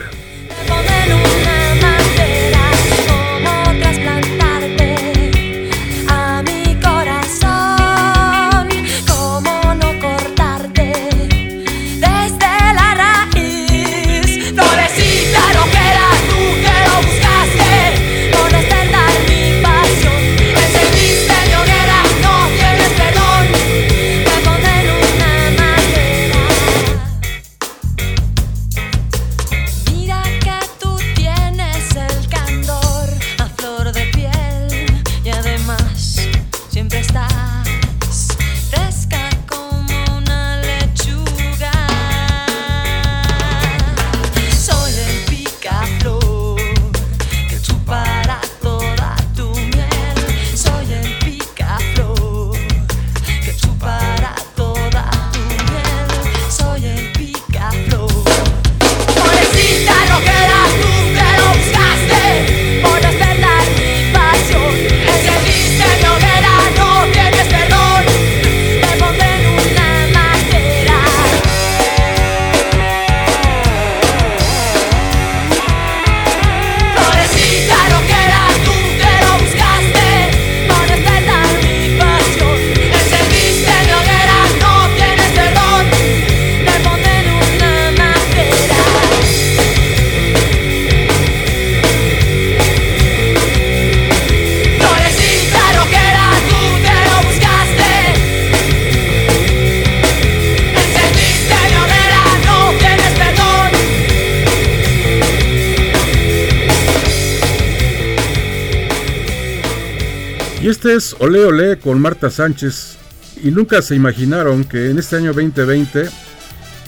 Ole Ole con Marta Sánchez y nunca se imaginaron que en este año 2020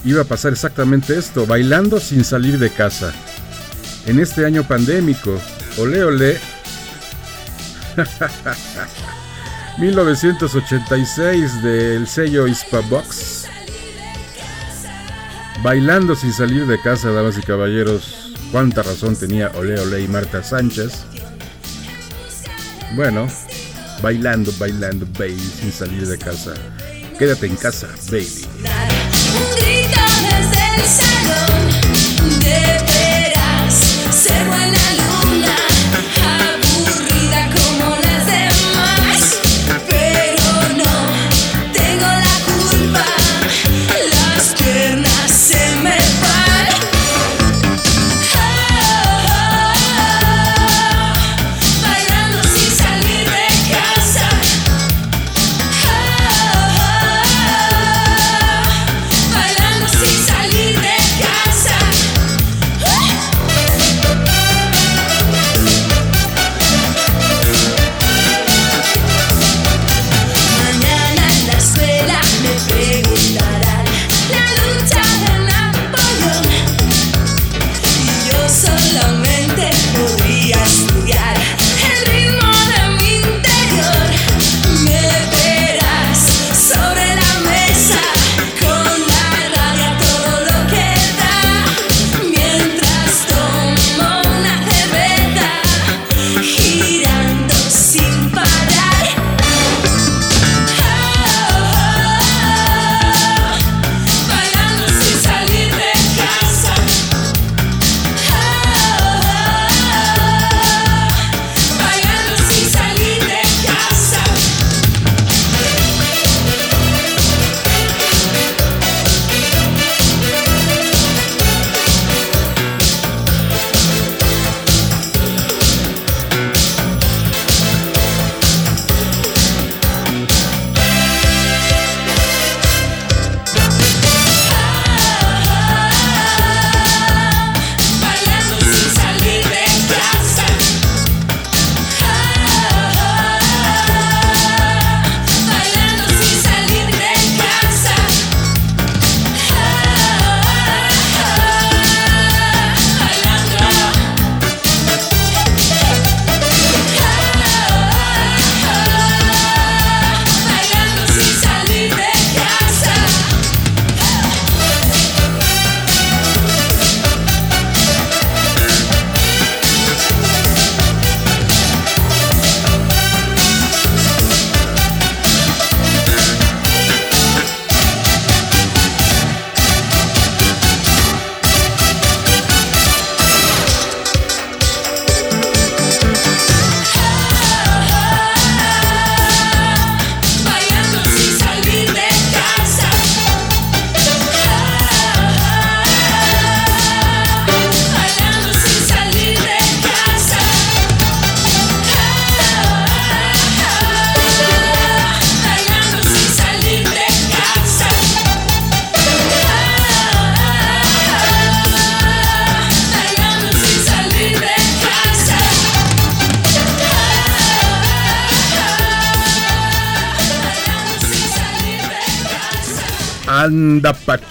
iba a pasar exactamente esto, bailando sin salir de casa. En este año pandémico, Ole Ole 1986 del sello Box Bailando sin salir de casa, damas y caballeros. Cuánta razón tenía Ole Ole y Marta Sánchez. Bueno, bailando, bailando, baby, sin salir de casa. Quédate en casa, baby. Un grito desde el salón,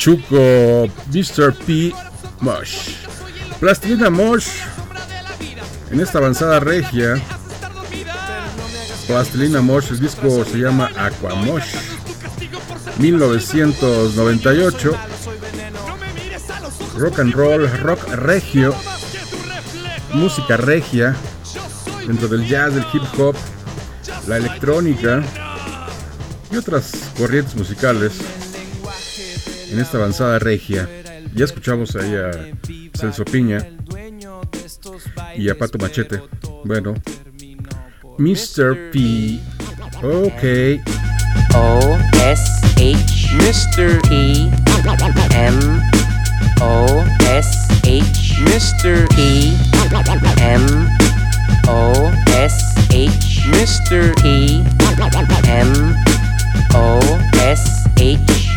Pachuco, Mr. P. Mosh. Plastilina Mosh. En esta avanzada regia. Plastilina Mosh, el disco se llama Aquamosh. 1998. Rock and roll, rock regio. Música regia. Dentro del jazz, del hip hop, la electrónica y otras corrientes musicales en esta avanzada regia. Ya escuchamos ahí a Celso Piña y a Pato Machete. Bueno, Mr. P. Ok. O S H Mr. P M O S H Mr. P M O S H Mr. P M O S H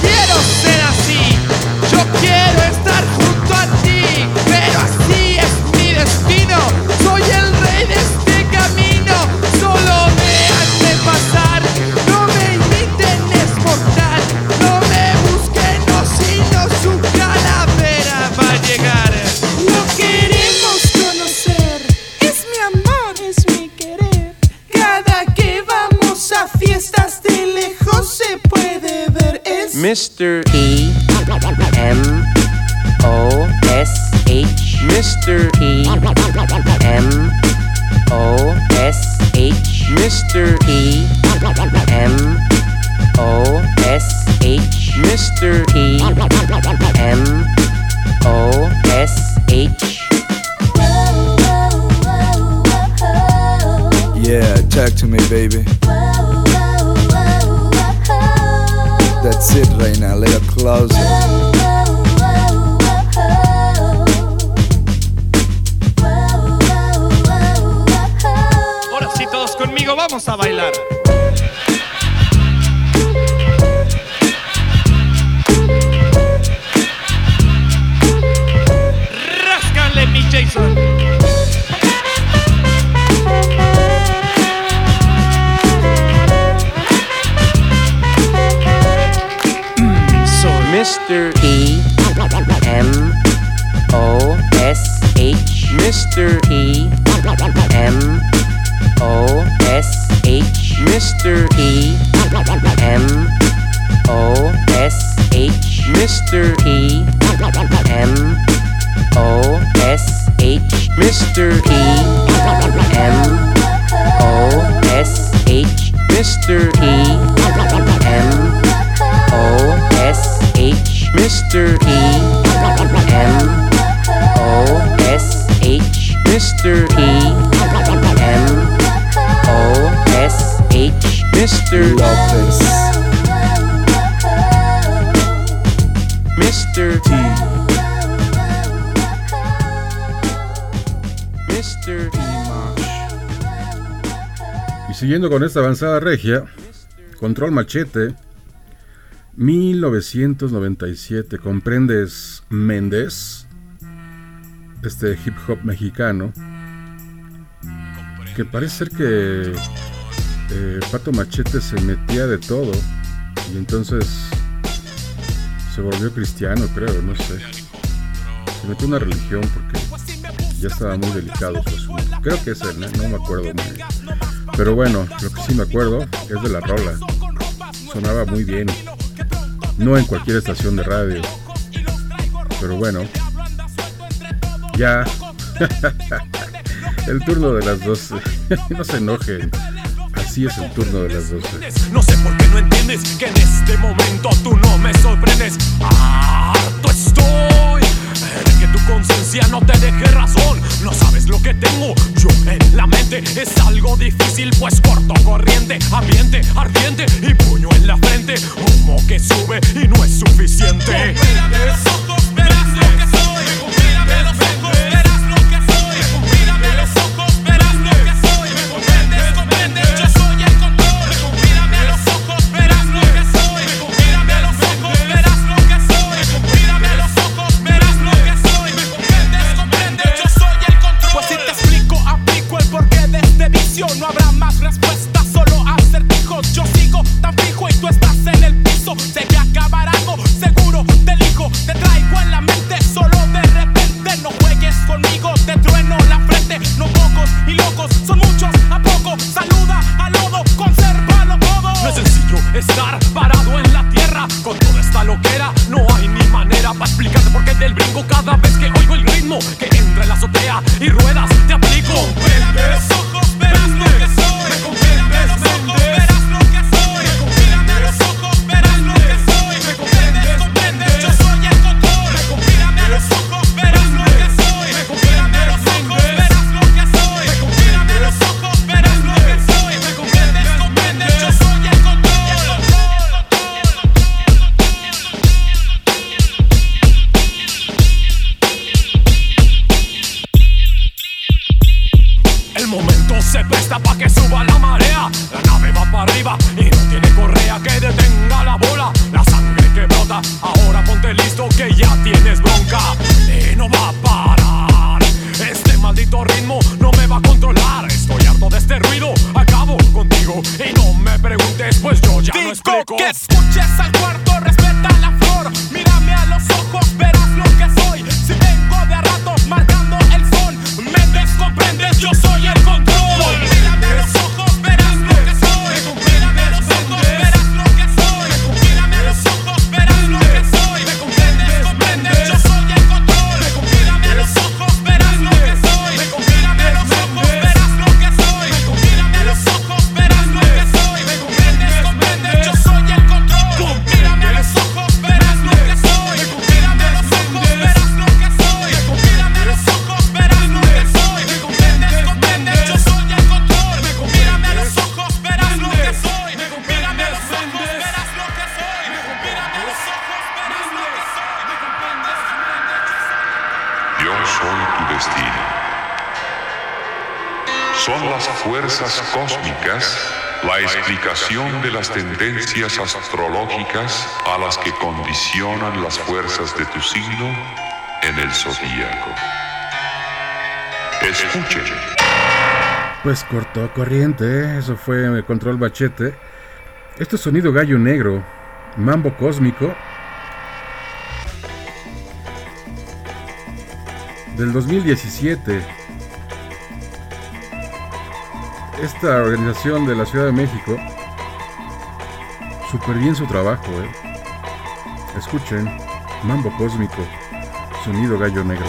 Quiero ser así, Mr. P M O S H Mr. P M O S H Mr. P M O S H Mr. P M O S H Yeah, talk to me, baby. That's it now, a little closer. Ahora sí, todos conmigo, vamos a bailar. Ráscale, mi Jason. Mr. P M O S H Mr. P M O S H Mr. P M O S H Mr. P M O S H Mr. P M O S H Mr. P M O S H Mr. P M O S H Mr. P M O S H Mr. Lopez. Mr. T Mr. T Y siguiendo con esta avanzada regia, Control Machete, 1997, comprendes Méndez, este hip hop mexicano, que parece ser que eh, Pato Machete se metía de todo y entonces se volvió cristiano, creo, no sé. Se metió una religión porque ya estaba muy delicado su asunto. Creo que es él, ¿eh? no me acuerdo muy bien. Pero bueno, lo que sí me acuerdo es de la rola. Sonaba muy bien. No en cualquier estación de radio. Pero bueno. Ya. el turno de las 12. no se enojen. Así es el turno de las 12. No sé por qué no entiendes que en este momento tú no me sorprendes. Harto estoy de que tu conciencia no te deje razón. No sabes lo que tengo yo en la mente. Es algo difícil, pues corto, corriente, ambiente, ardiente y puño en la frente. Humo que sube y no es suficiente. Ojos signo en el zodíaco. Escuchen. Pues cortó corriente, eso fue el control bachete. Este sonido gallo negro, mambo cósmico. Del 2017. Esta organización de la Ciudad de México. Súper bien su trabajo, ¿eh? Escuchen. Mambo Cósmico, Sonido Gallo Negro.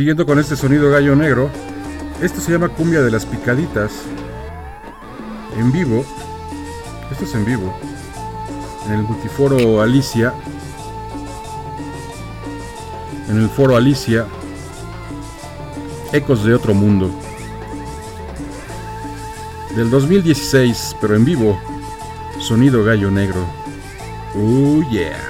Siguiendo con este sonido gallo negro, esto se llama cumbia de las picaditas. En vivo. Esto es en vivo. En el multiforo Alicia. En el foro Alicia. Ecos de otro mundo. Del 2016, pero en vivo. Sonido gallo negro. Oh yeah.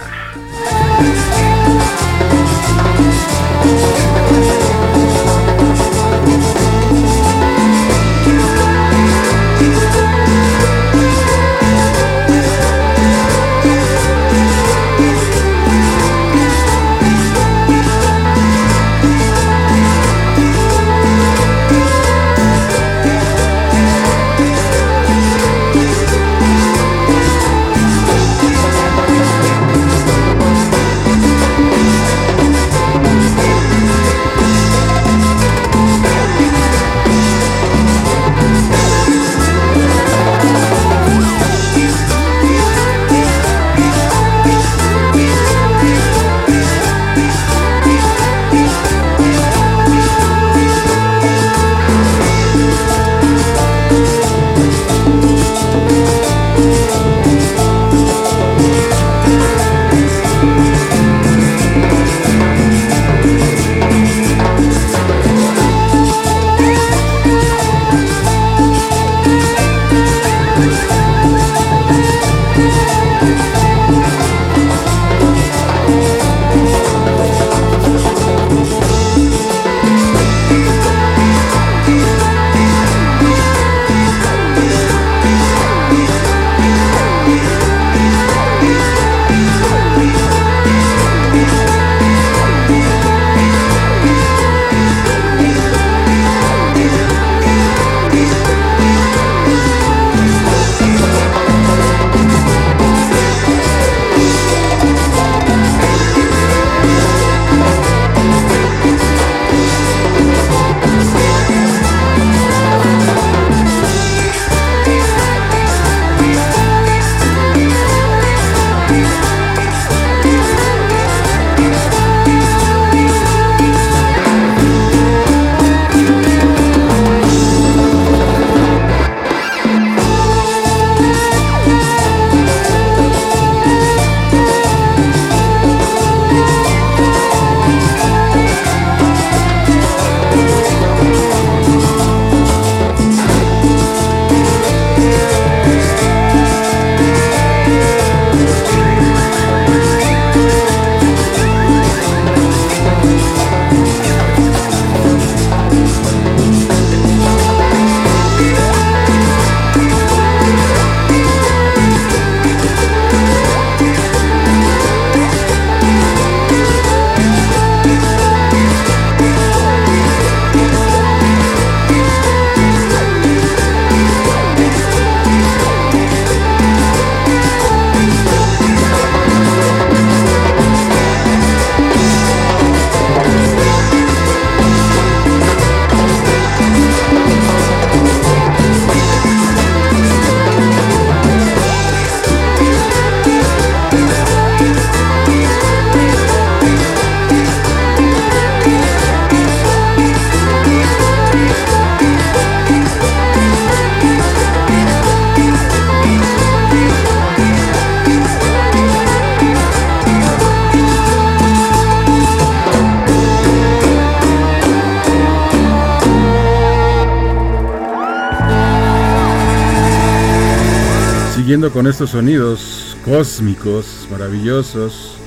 Sonidos cósmicos, maravillosos,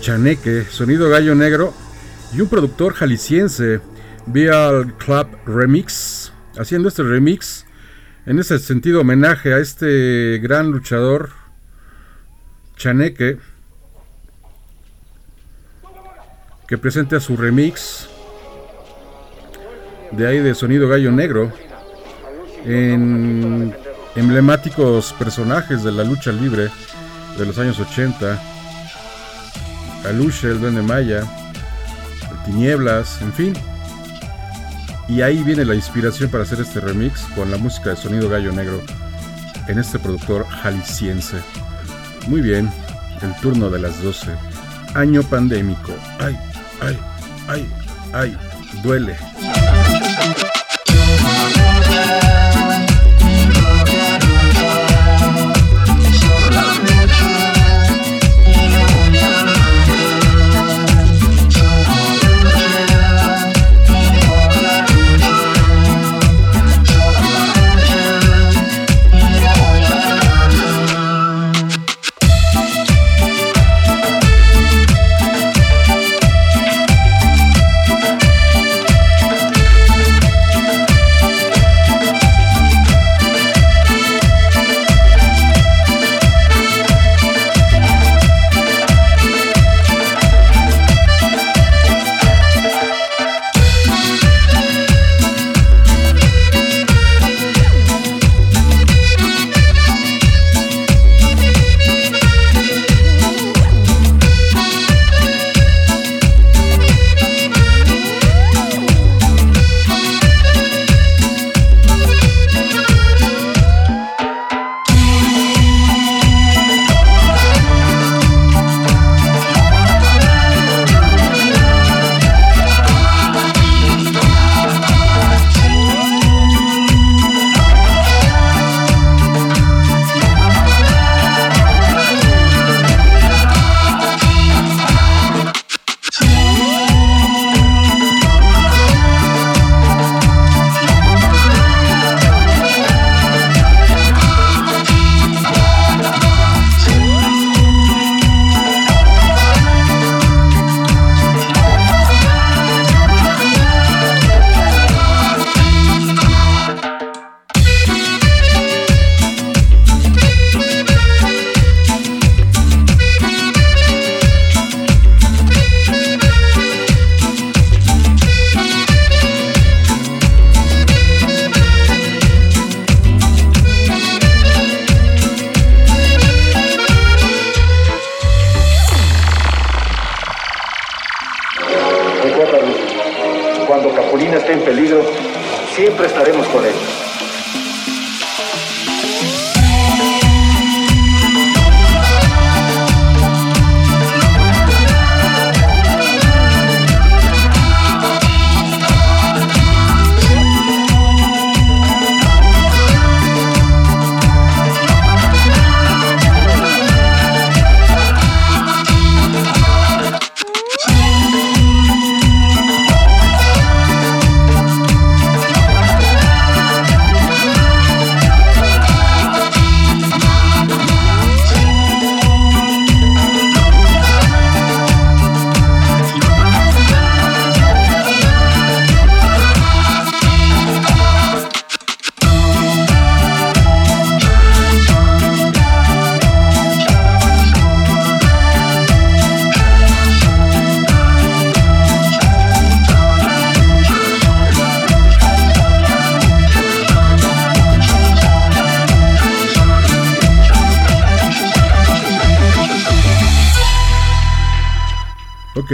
Chaneque, sonido gallo negro y un productor jalisciense, Vial Club Remix, haciendo este remix en ese sentido homenaje a este gran luchador Chaneque que presenta su remix de ahí de sonido gallo negro en emblemáticos personajes de la lucha libre de los años 80 Aluche, el Duende Maya el Tinieblas, en fin. Y ahí viene la inspiración para hacer este remix con la música de sonido gallo negro en este productor jalisciense. Muy bien, el turno de las 12 año pandémico. Ay, ay, ay, Ay, duele.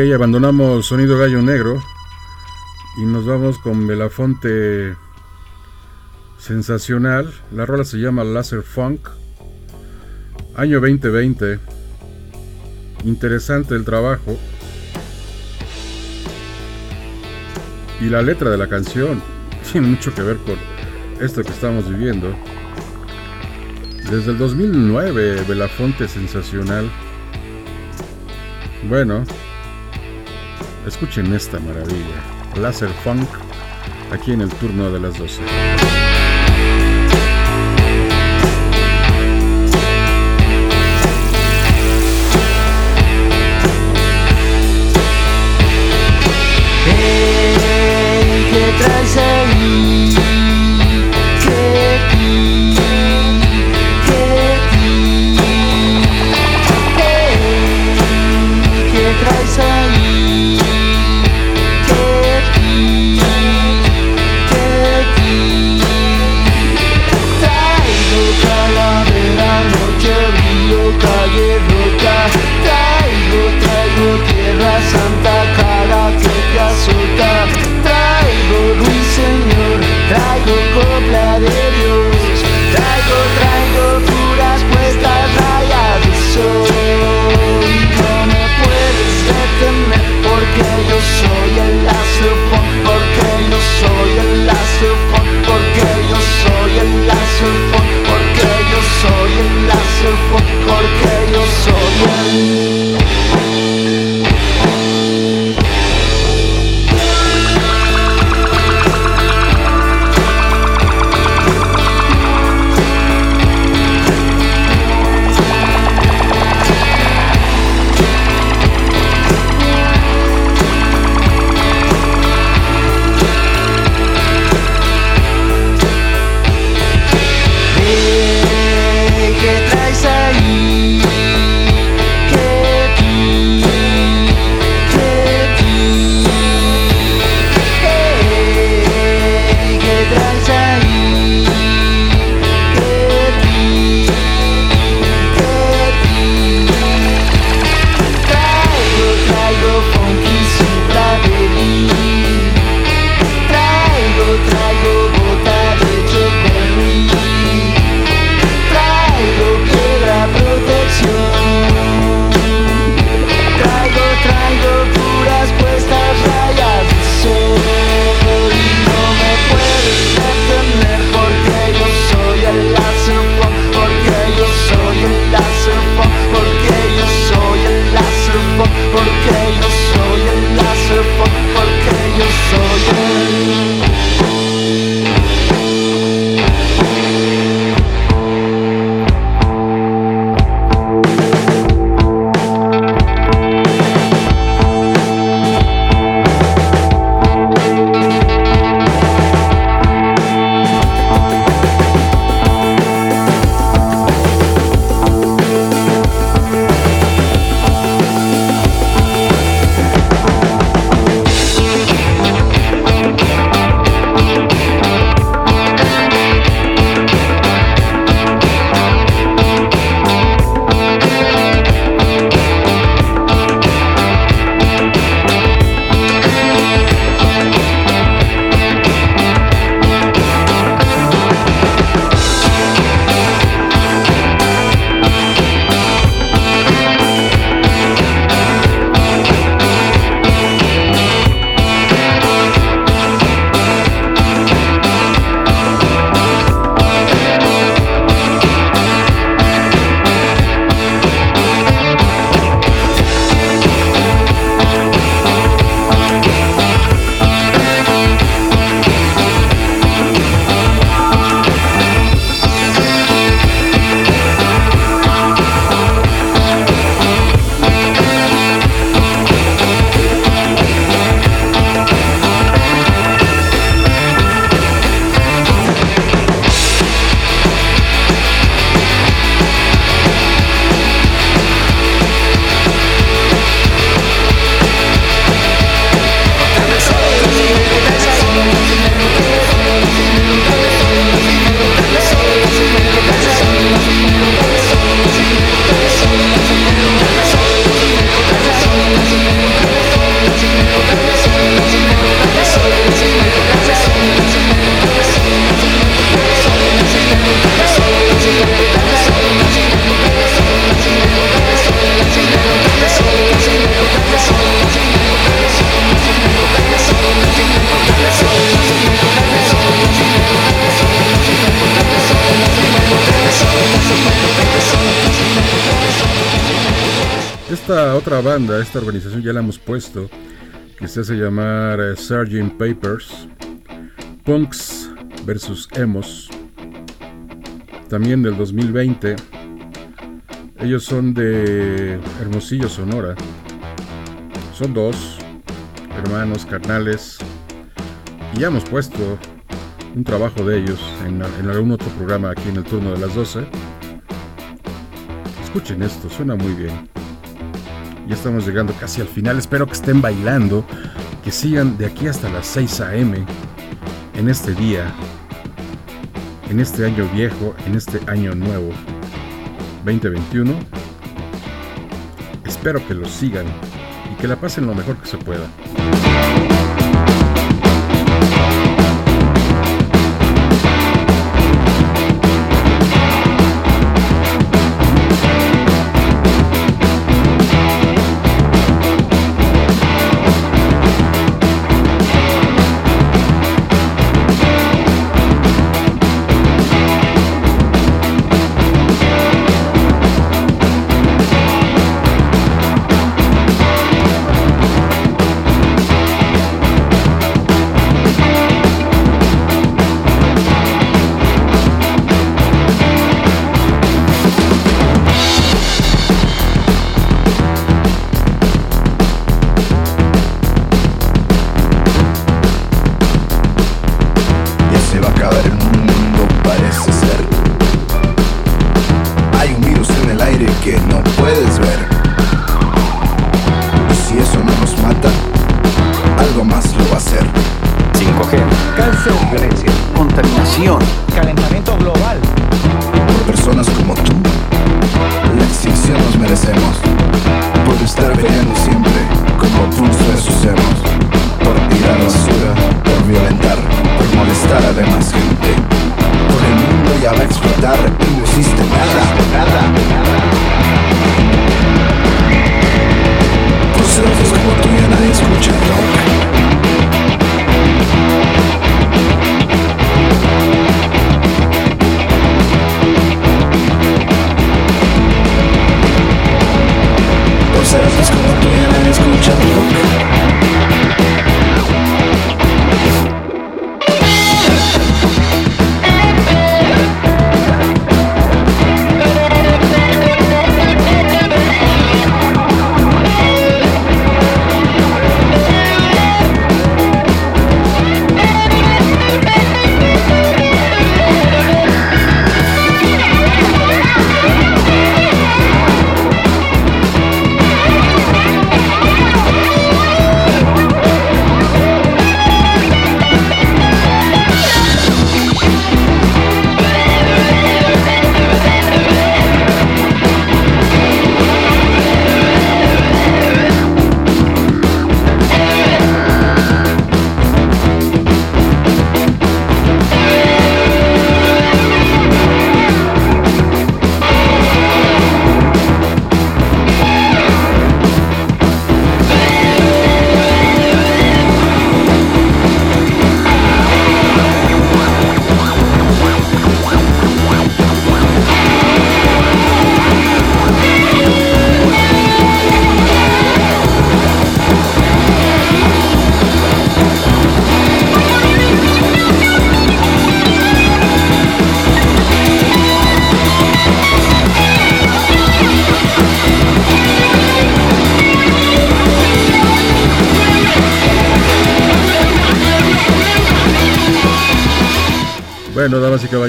Abandonamos Sonido Gallo Negro y nos vamos con Belafonte Sensacional. La rola se llama Laser Funk. Año 2020. Interesante el trabajo. Y la letra de la canción tiene mucho que ver con esto que estamos viviendo. Desde el 2009, Belafonte Sensacional. Bueno, escuchen esta maravilla. Laser Funk, aquí en el turno de las 12. Esta organización ya la hemos puesto, que se hace llamar eh, Sgt. Papers, Punks versus Emos, también del 2020. Ellos son de Hermosillo, Sonora. Son dos hermanos, carnales. Y ya hemos puesto un trabajo de ellos en algún otro programa aquí en el turno de las 12. Escuchen esto, suena muy bien. Ya estamos llegando casi al final. Espero que estén bailando, que sigan de aquí hasta las 6 a.m. en este día, en este año viejo, en este año nuevo, 2021. Espero que lo sigan y que la pasen lo mejor que se pueda.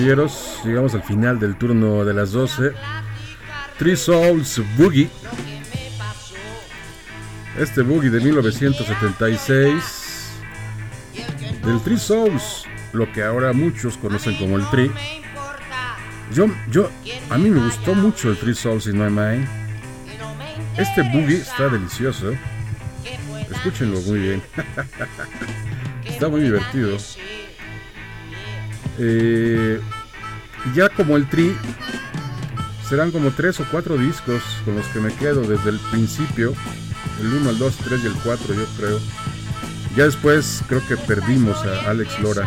Llegamos al final del turno de las 12. Three Souls Boogie. Este boogie de 1976. Del Three Souls, lo que ahora muchos conocen como el Tree. Yo, yo, a mí me gustó mucho el Three Souls in My Mind. Este boogie está delicioso. Escúchenlo muy bien. está muy divertido. Eh, ya como el Tri, serán como tres o cuatro discos con los que me quedo desde el principio. El 1, el 2, 3 y el 4 yo creo. Ya después creo que perdimos a Alex Lora.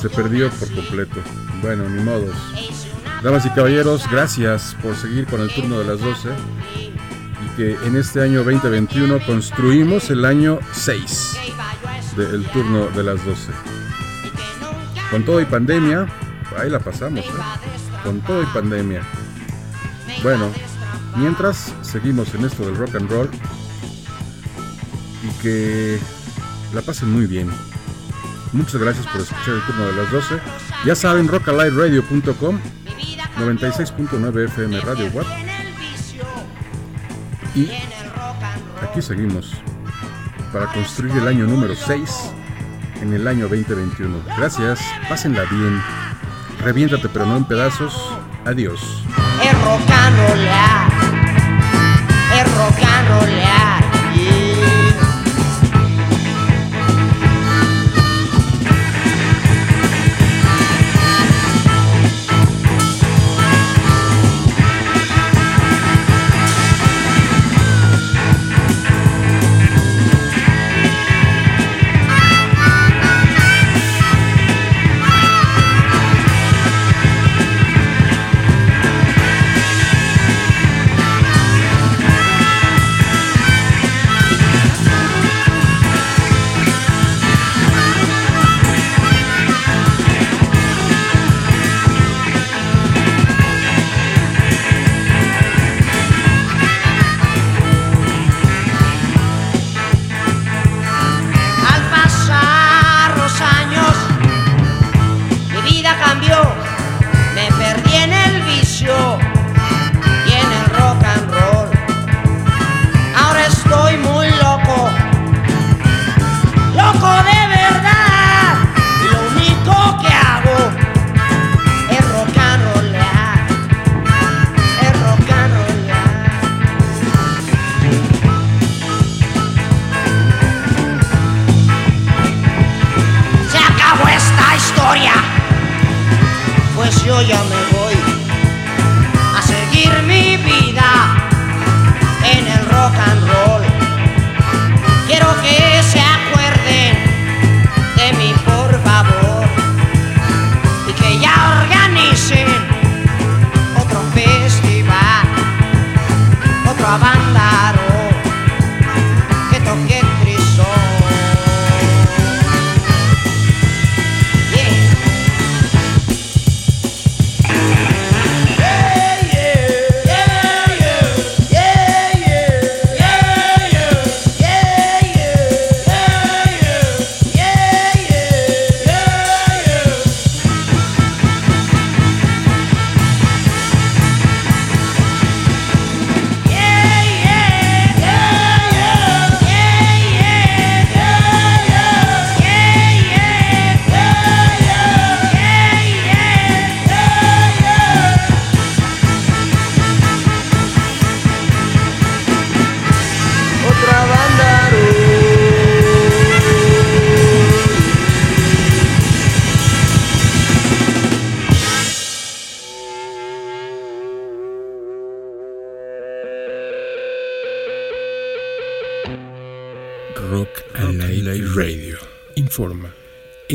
Se perdió por completo. Bueno, ni modos. Damas y caballeros, gracias por seguir con el turno de las 12. que en este año 2021 construimos el año 6 del turno de las 12. Con todo y pandemia, ahí la pasamos, ¿eh? Con todo y pandemia. Bueno, mientras seguimos en esto del rock and roll y que la pasen muy bien. Muchas gracias por escuchar el turno de las 12. Ya saben, rockaliveradio.com 96.9 FM Radio Web. Y aquí seguimos para construir el año número 6 en el año 2021. Gracias, pásenla bien. Reviéntate pero no en pedazos. Adiós.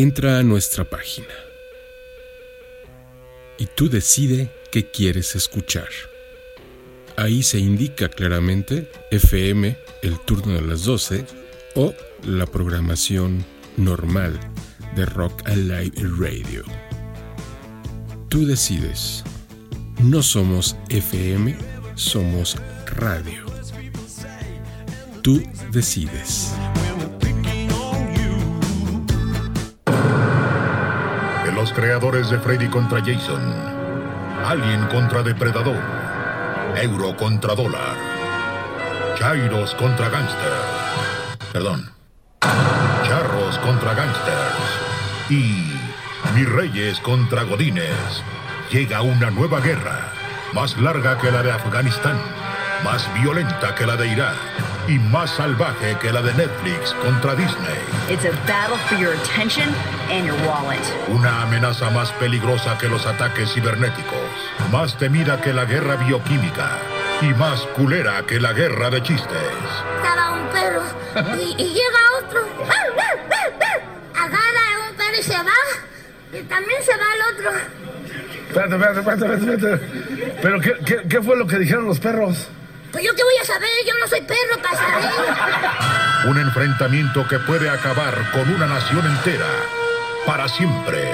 Entra a nuestra página. Y tú decide qué quieres escuchar. Ahí se indica claramente FM, el turno de las 12, o la programación normal de Rock Alive Radio. Tú decides. No somos FM, somos radio. Tú decides. Creadores de Freddy contra Jason, Alien contra Depredador, Euro contra Dólar, Chairos contra Gangster, perdón, Charros contra Gangsters. Y Mis Reyes contra Godines. Llega una nueva guerra, más larga que la de Afganistán, más violenta que la de Irak y más salvaje que la de Netflix contra Disney. It's a battle for your attention and your wallet. Una amenaza más peligrosa que los ataques cibernéticos, más temida que la guerra bioquímica y más culera que la guerra de chistes. Estaba un perro y, y llega otro. Agarra a un perro y se va. Y también se va el otro. Espérate, espérate, espérate, espérate. ¿Pero qué, qué, qué fue lo que dijeron los perros? Pues yo qué voy a saber, yo no soy perro para saber. Un enfrentamiento que puede acabar con una nación entera. Para siempre.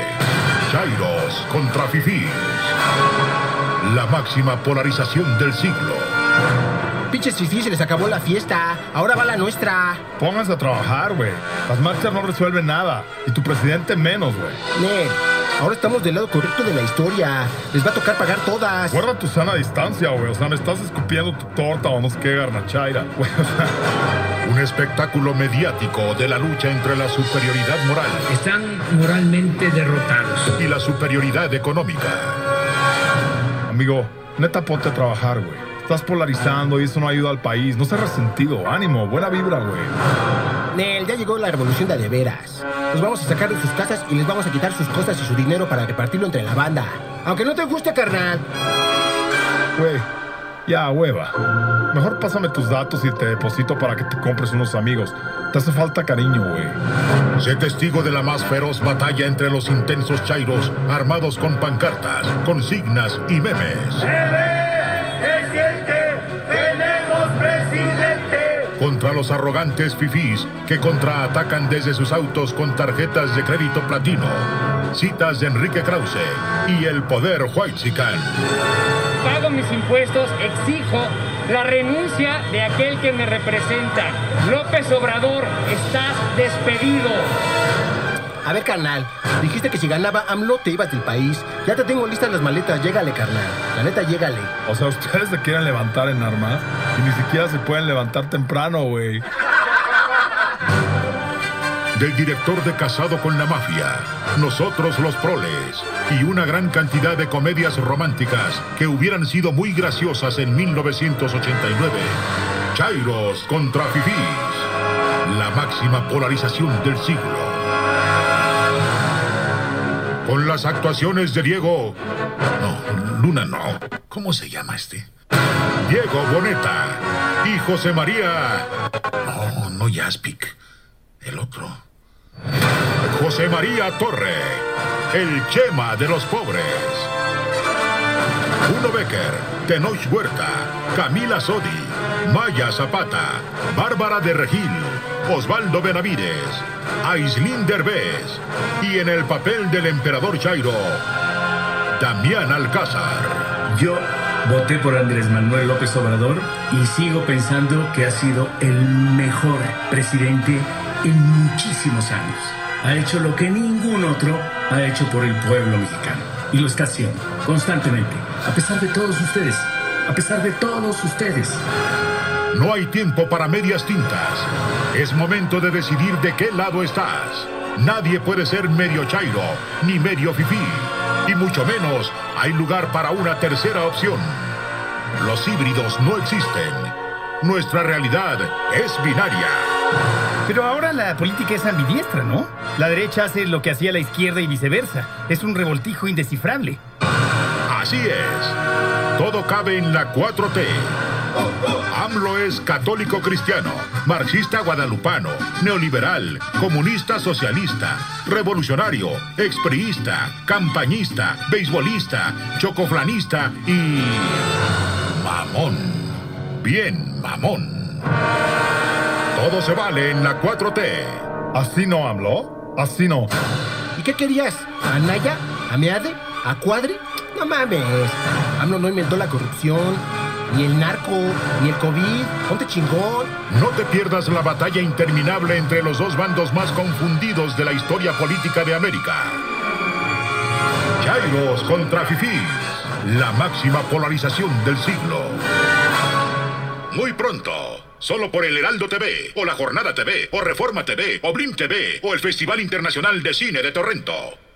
Chairos contra Fifís. La máxima polarización del siglo. Pinches fifís, se les acabó la fiesta. Ahora va la nuestra. Pónganse a trabajar, güey. Las marchas no resuelven nada. Y tu presidente menos, güey. Ahora estamos del lado correcto de la historia. Les va a tocar pagar todas. Guarda tu sana distancia, güey. O sea, me estás escupiendo tu torta o no sé qué garnachaira, güey. O sea, Un espectáculo mediático de la lucha entre la superioridad moral Están moralmente derrotados. y la superioridad económica. amigo, neta ponte a trabajar, güey. Estás polarizando y eso no ayuda al país. No seas resentido. Ánimo, buena vibra, güey. Nel, ya llegó la revolución de de veras. Los vamos a sacar de sus casas y les vamos a quitar sus cosas y su dinero para repartirlo entre la banda. Aunque no te guste, carnal. Güey, ya, hueva. Mejor pásame tus datos y te deposito para que te compres unos amigos. Te hace falta cariño, güey. Sé testigo de la más feroz batalla entre los intensos chairos armados con pancartas, consignas y memes. tenemos Contra los arrogantes fifís que contraatacan desde sus autos con tarjetas de crédito platino, citas de Enrique Krause y el poder Whitezican. Pago mis impuestos, exijo la renuncia de aquel que me representa. López Obrador, estás despedido. A ver, carnal, dijiste que si ganaba AMLO te ibas del país. Ya te tengo listas las maletas, llégale, carnal. La neta, llégale. O sea, ustedes se quieren levantar en armas y ni siquiera se pueden levantar temprano, güey. Del director de Casado con la Mafia, Nosotros los Proles y una gran cantidad de comedias románticas que hubieran sido muy graciosas en 1989. Chairos contra Fifís, la máxima polarización del siglo. Con las actuaciones de Diego... No, Luna no. ¿Cómo se llama este? Diego Boneta y José María... No, no Jaspic. El otro. José María Torre, el Chema de los pobres. Uno Becker, Tenoch Huerta, Camila Sodi, Maya Zapata, Bárbara de Regil, Osvaldo Benavides, Aislinn Derbez y en el papel del emperador Chairo, Damián Alcázar. Yo voté por Andrés Manuel López Obrador y sigo pensando que ha sido el mejor presidente en muchísimos años. Ha hecho lo que ningún otro ha hecho por el pueblo mexicano. Y lo está haciendo constantemente, a pesar de todos ustedes. A pesar de todos ustedes. No hay tiempo para medias tintas. Es momento de decidir de qué lado estás. Nadie puede ser medio chairo, ni medio fifí. Y mucho menos hay lugar para una tercera opción. Los híbridos no existen. Nuestra realidad es binaria. Pero ahora la política es ambidiestra, ¿no? La derecha hace lo que hacía la izquierda y viceversa. Es un revoltijo indescifrable. Así es. Todo cabe en la 4T. AMLO es católico cristiano, marxista guadalupano, neoliberal, comunista socialista, revolucionario, expriista, campañista, beisbolista, chocoflanista y... mamón. Bien, mamón. Todo se vale en la 4T. ¿Así no, AMLO? Así no. ¿Y qué querías? ¿A Naya? ¿A Meade? ¿A Cuadre? No mames. AMLO no inventó la corrupción, ni el narco, ni el COVID. Ponte chingón. No te pierdas la batalla interminable entre los dos bandos más confundidos de la historia política de América. Chairos contra Fifís, la máxima polarización del siglo. Muy pronto, solo por el Heraldo TV, o la Jornada TV, o Reforma TV, o Blim TV, o el Festival Internacional de Cine de Torrento.